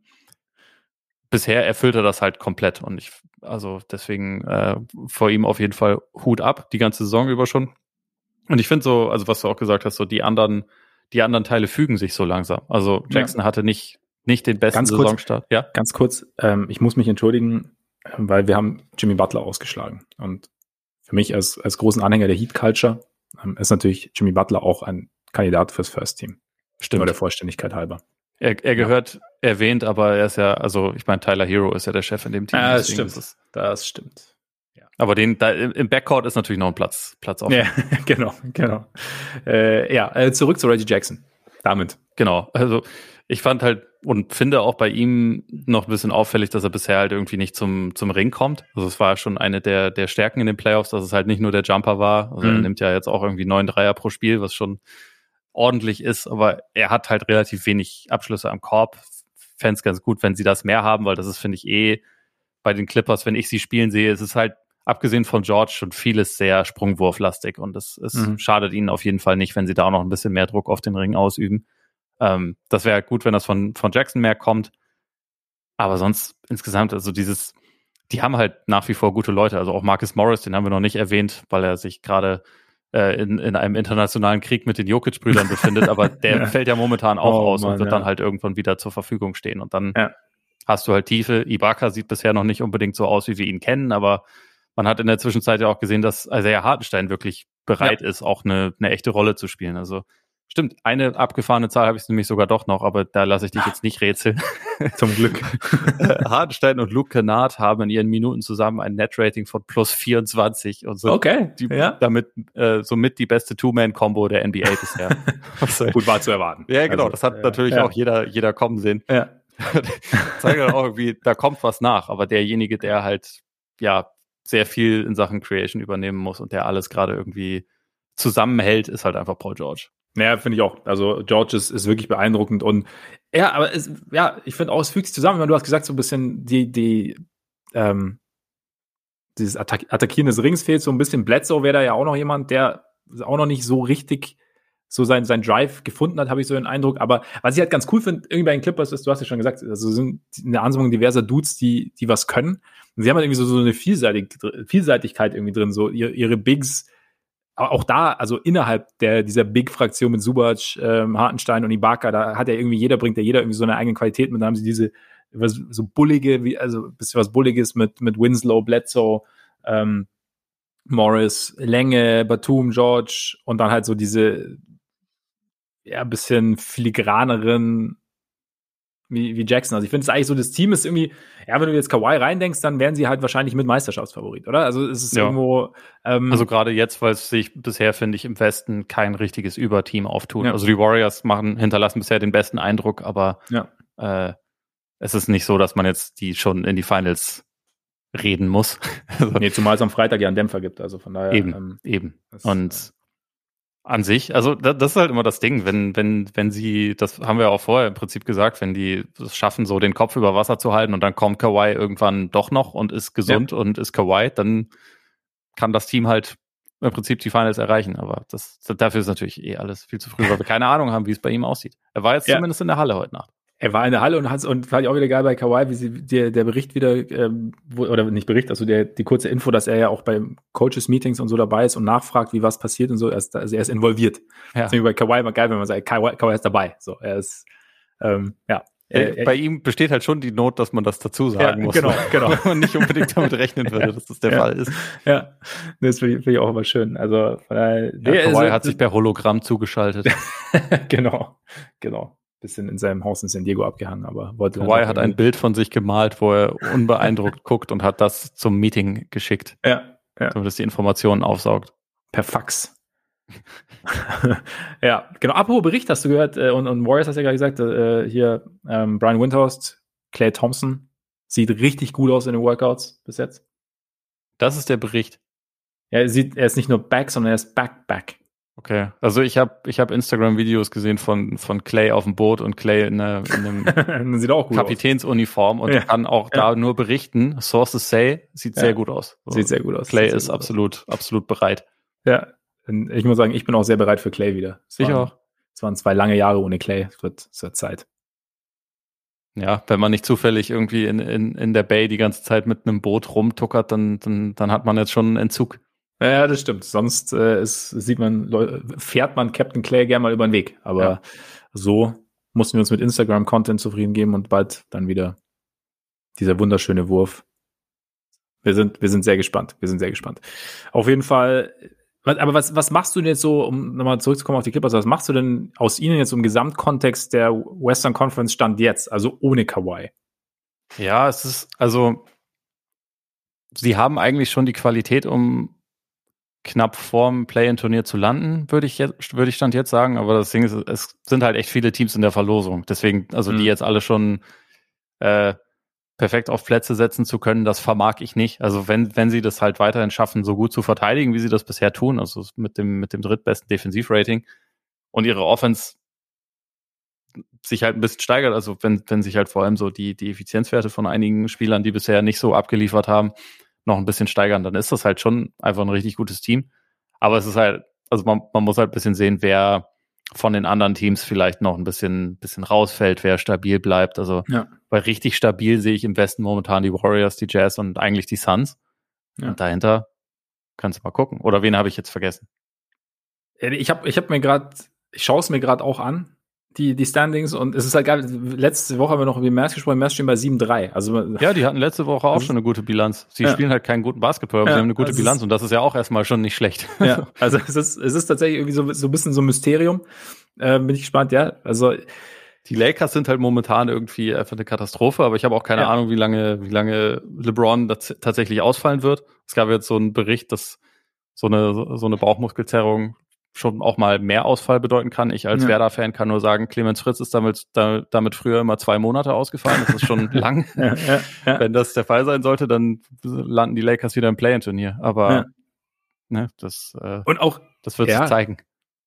bisher erfüllt er das halt komplett und ich, also deswegen äh, vor ihm auf jeden Fall Hut ab, die ganze Saison über schon. Und ich finde so, also was du auch gesagt hast, so die anderen, die anderen Teile fügen sich so langsam. Also Jackson ja. hatte nicht, nicht den besten ganz Saisonstart. ja, ganz kurz, ähm, ich muss mich entschuldigen, weil wir haben Jimmy Butler ausgeschlagen und für mich als, als großen Anhänger der Heat Culture ähm, ist natürlich Jimmy Butler auch ein Kandidat fürs First Team. Stimmt. Nur der Vollständigkeit halber. Er, er gehört ja. erwähnt, aber er ist ja, also ich meine, Tyler Hero ist ja der Chef in dem Team. Ja, das stimmt. Das, das stimmt. Ja. Aber den, da, im Backcourt ist natürlich noch ein Platz, Platz offen. Ja, genau, genau. Äh, ja, äh, zurück zu Reggie Jackson. Damit. Genau. Also ich fand halt und finde auch bei ihm noch ein bisschen auffällig, dass er bisher halt irgendwie nicht zum, zum Ring kommt. Also es war schon eine der, der Stärken in den Playoffs, dass es halt nicht nur der Jumper war. Also mhm. er nimmt ja jetzt auch irgendwie neun Dreier pro Spiel, was schon ordentlich ist, aber er hat halt relativ wenig Abschlüsse am Korb. Fände es ganz gut, wenn sie das mehr haben, weil das ist, finde ich, eh bei den Clippers, wenn ich sie spielen sehe, ist es halt, abgesehen von George, schon vieles sehr sprungwurflastig und es, es mhm. schadet ihnen auf jeden Fall nicht, wenn sie da auch noch ein bisschen mehr Druck auf den Ring ausüben. Ähm, das wäre gut, wenn das von, von Jackson mehr kommt. Aber sonst insgesamt, also dieses, die haben halt nach wie vor gute Leute. Also auch Marcus Morris, den haben wir noch nicht erwähnt, weil er sich gerade äh, in, in einem internationalen Krieg mit den Jokic-Brüdern befindet. Aber der ja. fällt ja momentan auch oh, aus Mann, und wird ja. dann halt irgendwann wieder zur Verfügung stehen. Und dann ja. hast du halt Tiefe. Ibaka sieht bisher noch nicht unbedingt so aus, wie wir ihn kennen, aber man hat in der Zwischenzeit ja auch gesehen, dass Isaiah Hartenstein wirklich bereit ist, auch eine, eine echte Rolle zu spielen. Also Stimmt, eine abgefahrene Zahl habe ich nämlich sogar doch noch, aber da lasse ich dich jetzt nicht rätseln. Zum Glück. Hardenstein und Luke Kennard haben in ihren Minuten zusammen ein Net-Rating von plus 24 und so. Okay. Die, ja. Damit äh, somit die beste Two-Man-Combo der NBA bisher. Gut war zu erwarten. Ja, genau. Also, das hat ja, natürlich ja. auch jeder, jeder kommen sehen. Ja. Zeigt dann auch irgendwie, da kommt was nach, aber derjenige, der halt, ja, sehr viel in Sachen Creation übernehmen muss und der alles gerade irgendwie zusammenhält, ist halt einfach Paul George. Naja, finde ich auch. Also George ist, ist wirklich beeindruckend und ja, aber es, ja, ich finde auch, es fügt sich zusammen, wenn du hast gesagt, so ein bisschen die, die, ähm, dieses Attack Attackieren des Rings fehlt so ein bisschen. Bledsoe wäre da ja auch noch jemand, der auch noch nicht so richtig so sein, sein Drive gefunden hat, habe ich so den Eindruck. Aber was ich halt ganz cool finde, irgendwie bei den Clippers ist, du hast ja schon gesagt, also sind eine Ansammlung diverser Dudes, die, die was können. Und sie haben halt irgendwie so, so eine Vielseitig, Vielseitigkeit irgendwie drin, so ihre, ihre Bigs, auch da, also innerhalb der, dieser Big-Fraktion mit Subac, ähm, Hartenstein und Ibaka, da hat ja irgendwie jeder, bringt ja jeder irgendwie so eine eigene Qualität mit. Da haben sie diese, was, so bullige, wie, also bisschen was Bulliges mit, mit Winslow, Bledsoe, ähm, Morris, Länge, Batum, George und dann halt so diese ja, bisschen filigraneren wie, wie Jackson. Also ich finde es eigentlich so, das Team ist irgendwie, ja, wenn du jetzt Kawhi reindenkst, dann wären sie halt wahrscheinlich mit Meisterschaftsfavorit, oder? Also es ist ja. irgendwo. Ähm, also gerade jetzt, weil es sich bisher, finde ich, im Westen kein richtiges Überteam auftut. Ja. Also die Warriors machen, hinterlassen bisher den besten Eindruck, aber ja. äh, es ist nicht so, dass man jetzt die schon in die Finals reden muss. also, nee, zumal es am Freitag ja einen Dämpfer gibt, also von daher. Eben, ähm, eben. Und äh, an sich, also das, ist halt immer das Ding, wenn, wenn, wenn sie, das haben wir auch vorher im Prinzip gesagt, wenn die es schaffen, so den Kopf über Wasser zu halten und dann kommt Kawhi irgendwann doch noch und ist gesund ja. und ist Kawhi, dann kann das Team halt im Prinzip die Finals erreichen. Aber das, dafür ist natürlich eh alles viel zu früh, weil wir keine Ahnung haben, wie es bei ihm aussieht. Er war jetzt ja. zumindest in der Halle heute Nacht er war in der Halle und hat und fand ich auch wieder geil bei Kawhi, wie sie der, der Bericht wieder ähm, wo, oder nicht Bericht, also der die kurze Info, dass er ja auch bei Coaches Meetings und so dabei ist und nachfragt, wie was passiert und so. Er ist, also er ist involviert. Ja. Deswegen bei Kawhi immer geil, wenn man sagt, Kawhi, Kawhi ist dabei. So, er ist ähm, ja. Er, bei ihm besteht halt schon die Not, dass man das dazu sagen ja, muss. Genau, genau. Wenn man nicht unbedingt damit rechnen würde, dass das der ja, Fall ist. Ja, das finde ich, find ich auch immer schön. Also, äh, ja, Kawhi ist, hat sich per Hologramm zugeschaltet. genau, genau bisschen in seinem Haus in San Diego abgehangen, aber wollte. Kawhi hat ein Bild von sich gemalt, wo er unbeeindruckt guckt und hat das zum Meeting geschickt. Ja. ja. Damit es die Informationen aufsaugt. Per Fax. ja, genau. Apropos Bericht hast du gehört, äh, und, und Warriors hast ja gerade gesagt, äh, hier ähm, Brian Windhorst, Clay Thompson, sieht richtig gut aus in den Workouts bis jetzt. Das ist der Bericht. Ja, er, sieht, er ist nicht nur back, sondern er ist back-back. Okay, also ich habe ich hab Instagram-Videos gesehen von, von Clay auf dem Boot und Clay in, einer, in einem Kapitänsuniform und ja. kann auch ja. da nur berichten. Sources say, sieht ja. sehr gut aus. So. Sieht sehr gut aus. Clay ist absolut, aus. absolut bereit. Ja, ich muss sagen, ich bin auch sehr bereit für Clay wieder. Es ich waren, auch. Es waren zwei lange Jahre ohne Clay. Es wird, es wird Zeit. Ja, wenn man nicht zufällig irgendwie in, in, in der Bay die ganze Zeit mit einem Boot rumtuckert, dann, dann, dann hat man jetzt schon einen Entzug. Ja, das stimmt. Sonst äh, ist, sieht man, fährt man Captain Clay gerne mal über den Weg. Aber ja. so mussten wir uns mit Instagram-Content zufrieden geben und bald dann wieder dieser wunderschöne Wurf. Wir sind, wir sind sehr gespannt. Wir sind sehr gespannt. Auf jeden Fall. Aber was, was machst du denn jetzt so, um nochmal zurückzukommen auf die Clippers, was machst du denn aus ihnen jetzt im Gesamtkontext der Western Conference Stand jetzt, also ohne Kawhi? Ja, es ist, also, sie haben eigentlich schon die Qualität, um knapp vorm Play-in-Turnier zu landen, würde ich jetzt, würde ich Stand jetzt sagen. Aber das Ding ist, es sind halt echt viele Teams in der Verlosung. Deswegen, also mhm. die jetzt alle schon äh, perfekt auf Plätze setzen zu können, das vermag ich nicht. Also wenn, wenn sie das halt weiterhin schaffen, so gut zu verteidigen, wie sie das bisher tun, also mit dem, mit dem drittbesten Defensivrating und ihre Offense sich halt ein bisschen steigert, also wenn, wenn sich halt vor allem so die, die Effizienzwerte von einigen Spielern, die bisher nicht so abgeliefert haben, noch ein bisschen steigern, dann ist das halt schon einfach ein richtig gutes Team. Aber es ist halt, also man, man muss halt ein bisschen sehen, wer von den anderen Teams vielleicht noch ein bisschen, bisschen rausfällt, wer stabil bleibt. Also, ja. weil richtig stabil sehe ich im Westen momentan die Warriors, die Jazz und eigentlich die Suns. Ja. Und dahinter kannst du mal gucken. Oder wen habe ich jetzt vergessen? Ich habe ich hab mir gerade, ich schaue es mir gerade auch an die, die Standings und es ist halt geil. Letzte Woche haben wir noch über Mers gesprochen. Mers stehen bei 7-3. Also, ja, die hatten letzte Woche auch schon eine gute Bilanz. Sie ja. spielen halt keinen guten Basketball, aber ja, sie haben eine gute also Bilanz und das ist ja auch erstmal schon nicht schlecht. Ja, also es ist, es ist tatsächlich irgendwie so, so ein bisschen so ein Mysterium. Äh, bin ich gespannt, ja. Also die Lakers sind halt momentan irgendwie einfach eine Katastrophe, aber ich habe auch keine ja. Ahnung, wie lange, wie lange LeBron tatsächlich ausfallen wird. Es gab jetzt so einen Bericht, dass so eine, so eine Bauchmuskelzerrung schon auch mal mehr Ausfall bedeuten kann. Ich als ja. Werder-Fan kann nur sagen, Clemens Fritz ist damit, da, damit früher immer zwei Monate ausgefallen. Das ist schon lang. Ja, ja, Wenn das der Fall sein sollte, dann landen die Lakers wieder im Play-In-Turnier. Aber ne, das, äh, und auch, das wird sich zeigen.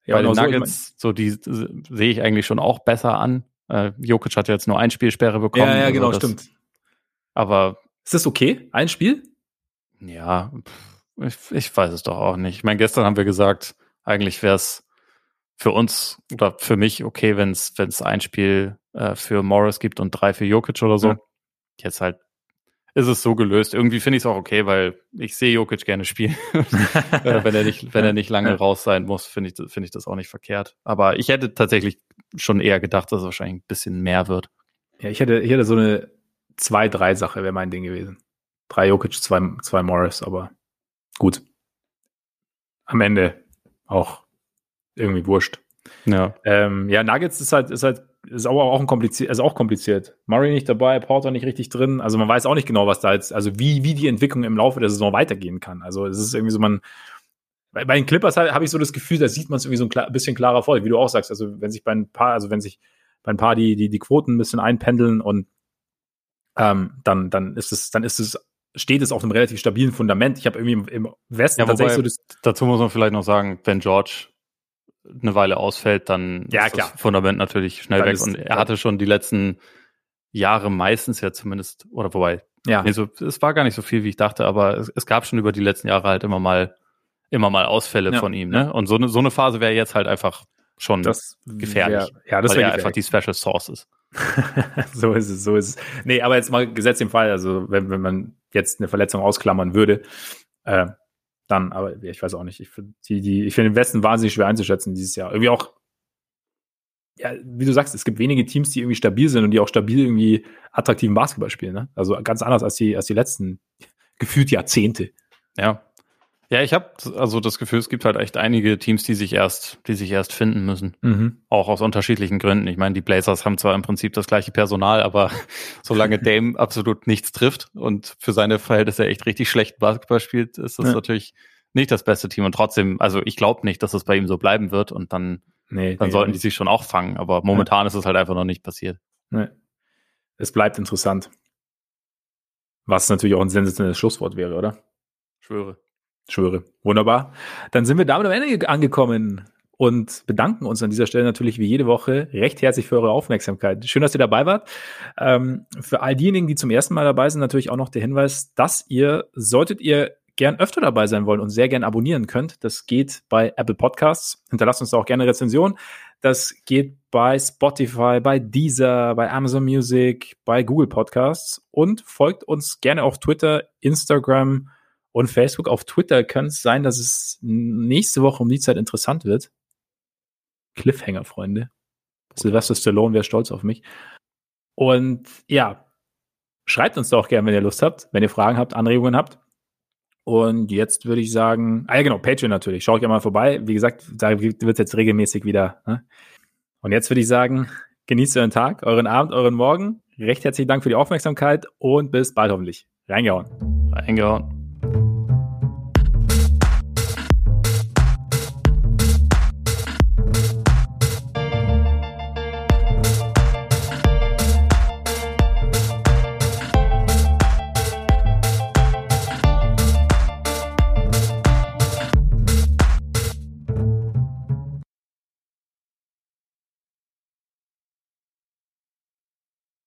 Bei den Nuggets, so, so die sehe ich eigentlich schon auch besser an. Äh, Jokic hat jetzt nur ein Spielsperre bekommen. Ja, ja, also genau, das, stimmt. Aber ist das okay? Ein Spiel? Ja, ich, ich weiß es doch auch nicht. Ich meine, gestern haben wir gesagt, eigentlich wäre es für uns oder für mich okay, wenn es ein Spiel äh, für Morris gibt und drei für Jokic oder so. Ja. Jetzt halt ist es so gelöst. Irgendwie finde ich es auch okay, weil ich sehe Jokic gerne spielen. Äh, wenn er nicht, wenn er nicht lange raus sein muss, finde ich, finde ich das auch nicht verkehrt. Aber ich hätte tatsächlich schon eher gedacht, dass es wahrscheinlich ein bisschen mehr wird. Ja, ich hätte, ich hätte so eine 2-3-Sache wäre mein Ding gewesen. Drei Jokic, zwei, zwei Morris, aber gut. Am Ende auch irgendwie wurscht. Ja. Ähm, ja, Nuggets ist halt, ist halt ist aber auch ein kompliziert, ist auch kompliziert. Murray nicht dabei, Porter nicht richtig drin. Also man weiß auch nicht genau, was da jetzt, also wie, wie die Entwicklung im Laufe der Saison weitergehen kann. Also es ist irgendwie so, man, bei, bei den Clippers habe ich so das Gefühl, da sieht man es irgendwie so ein klar, bisschen klarer vor, wie du auch sagst. Also wenn sich bei ein paar, also wenn sich bei ein paar die, die, die Quoten ein bisschen einpendeln und ähm, dann, dann ist es, dann ist es, steht es auf einem relativ stabilen Fundament. Ich habe irgendwie im, Westen ja, tatsächlich so das. Dazu muss man vielleicht noch sagen, wenn George eine Weile ausfällt, dann ja, ist klar. das Fundament natürlich schnell dann weg. Ist, und er hatte schon die letzten Jahre meistens ja zumindest, oder wobei, ja. Nee, so, es war gar nicht so viel, wie ich dachte, aber es, es gab schon über die letzten Jahre halt immer mal, immer mal Ausfälle ja. von ihm. Ne? Und so eine, so eine Phase wäre jetzt halt einfach schon das gefährlich. Wär, ja, das wäre einfach die Special Source ist. so ist es, so ist es. Nee, aber jetzt mal gesetzt im Fall, also wenn, wenn man jetzt eine Verletzung ausklammern würde, äh, dann, aber ich weiß auch nicht. Ich finde die, die, ich den Westen wahnsinnig schwer einzuschätzen dieses Jahr. Irgendwie auch, ja, wie du sagst, es gibt wenige Teams, die irgendwie stabil sind und die auch stabil irgendwie attraktiven Basketball spielen. Ne? Also ganz anders als die, als die letzten gefühlt Jahrzehnte. Ja. Ja, ich habe also das Gefühl, es gibt halt echt einige Teams, die sich erst, die sich erst finden müssen. Mhm. Auch aus unterschiedlichen Gründen. Ich meine, die Blazers haben zwar im Prinzip das gleiche Personal, aber solange Dame absolut nichts trifft und für seine Verhältnisse echt richtig schlecht Basketball spielt, ist das ja. natürlich nicht das beste Team. Und trotzdem, also ich glaube nicht, dass es bei ihm so bleiben wird und dann, nee, dann nee, sollten nee. die sich schon auch fangen. Aber momentan ja. ist es halt einfach noch nicht passiert. Nee. Es bleibt interessant. Was natürlich auch ein sensationelles Schlusswort wäre, oder? Schwöre. Schwöre. Wunderbar. Dann sind wir damit am Ende angekommen und bedanken uns an dieser Stelle natürlich wie jede Woche recht herzlich für eure Aufmerksamkeit. Schön, dass ihr dabei wart. Ähm, für all diejenigen, die zum ersten Mal dabei sind, natürlich auch noch der Hinweis, dass ihr, solltet ihr gern öfter dabei sein wollen und sehr gern abonnieren könnt, das geht bei Apple Podcasts. Hinterlasst uns da auch gerne Rezension. Das geht bei Spotify, bei Deezer, bei Amazon Music, bei Google Podcasts und folgt uns gerne auf Twitter, Instagram, und Facebook. Auf Twitter kann es sein, dass es nächste Woche um die Zeit interessant wird. Cliffhanger, Freunde. Sylvester Stallone wäre stolz auf mich. Und ja, schreibt uns doch gerne, wenn ihr Lust habt, wenn ihr Fragen habt, Anregungen habt. Und jetzt würde ich sagen, ah ja genau, Patreon natürlich, schaut ja mal vorbei. Wie gesagt, da wird es jetzt regelmäßig wieder. Ne? Und jetzt würde ich sagen, genießt euren Tag, euren Abend, euren Morgen. Recht herzlichen Dank für die Aufmerksamkeit und bis bald hoffentlich. Reingehauen. Reingehauen.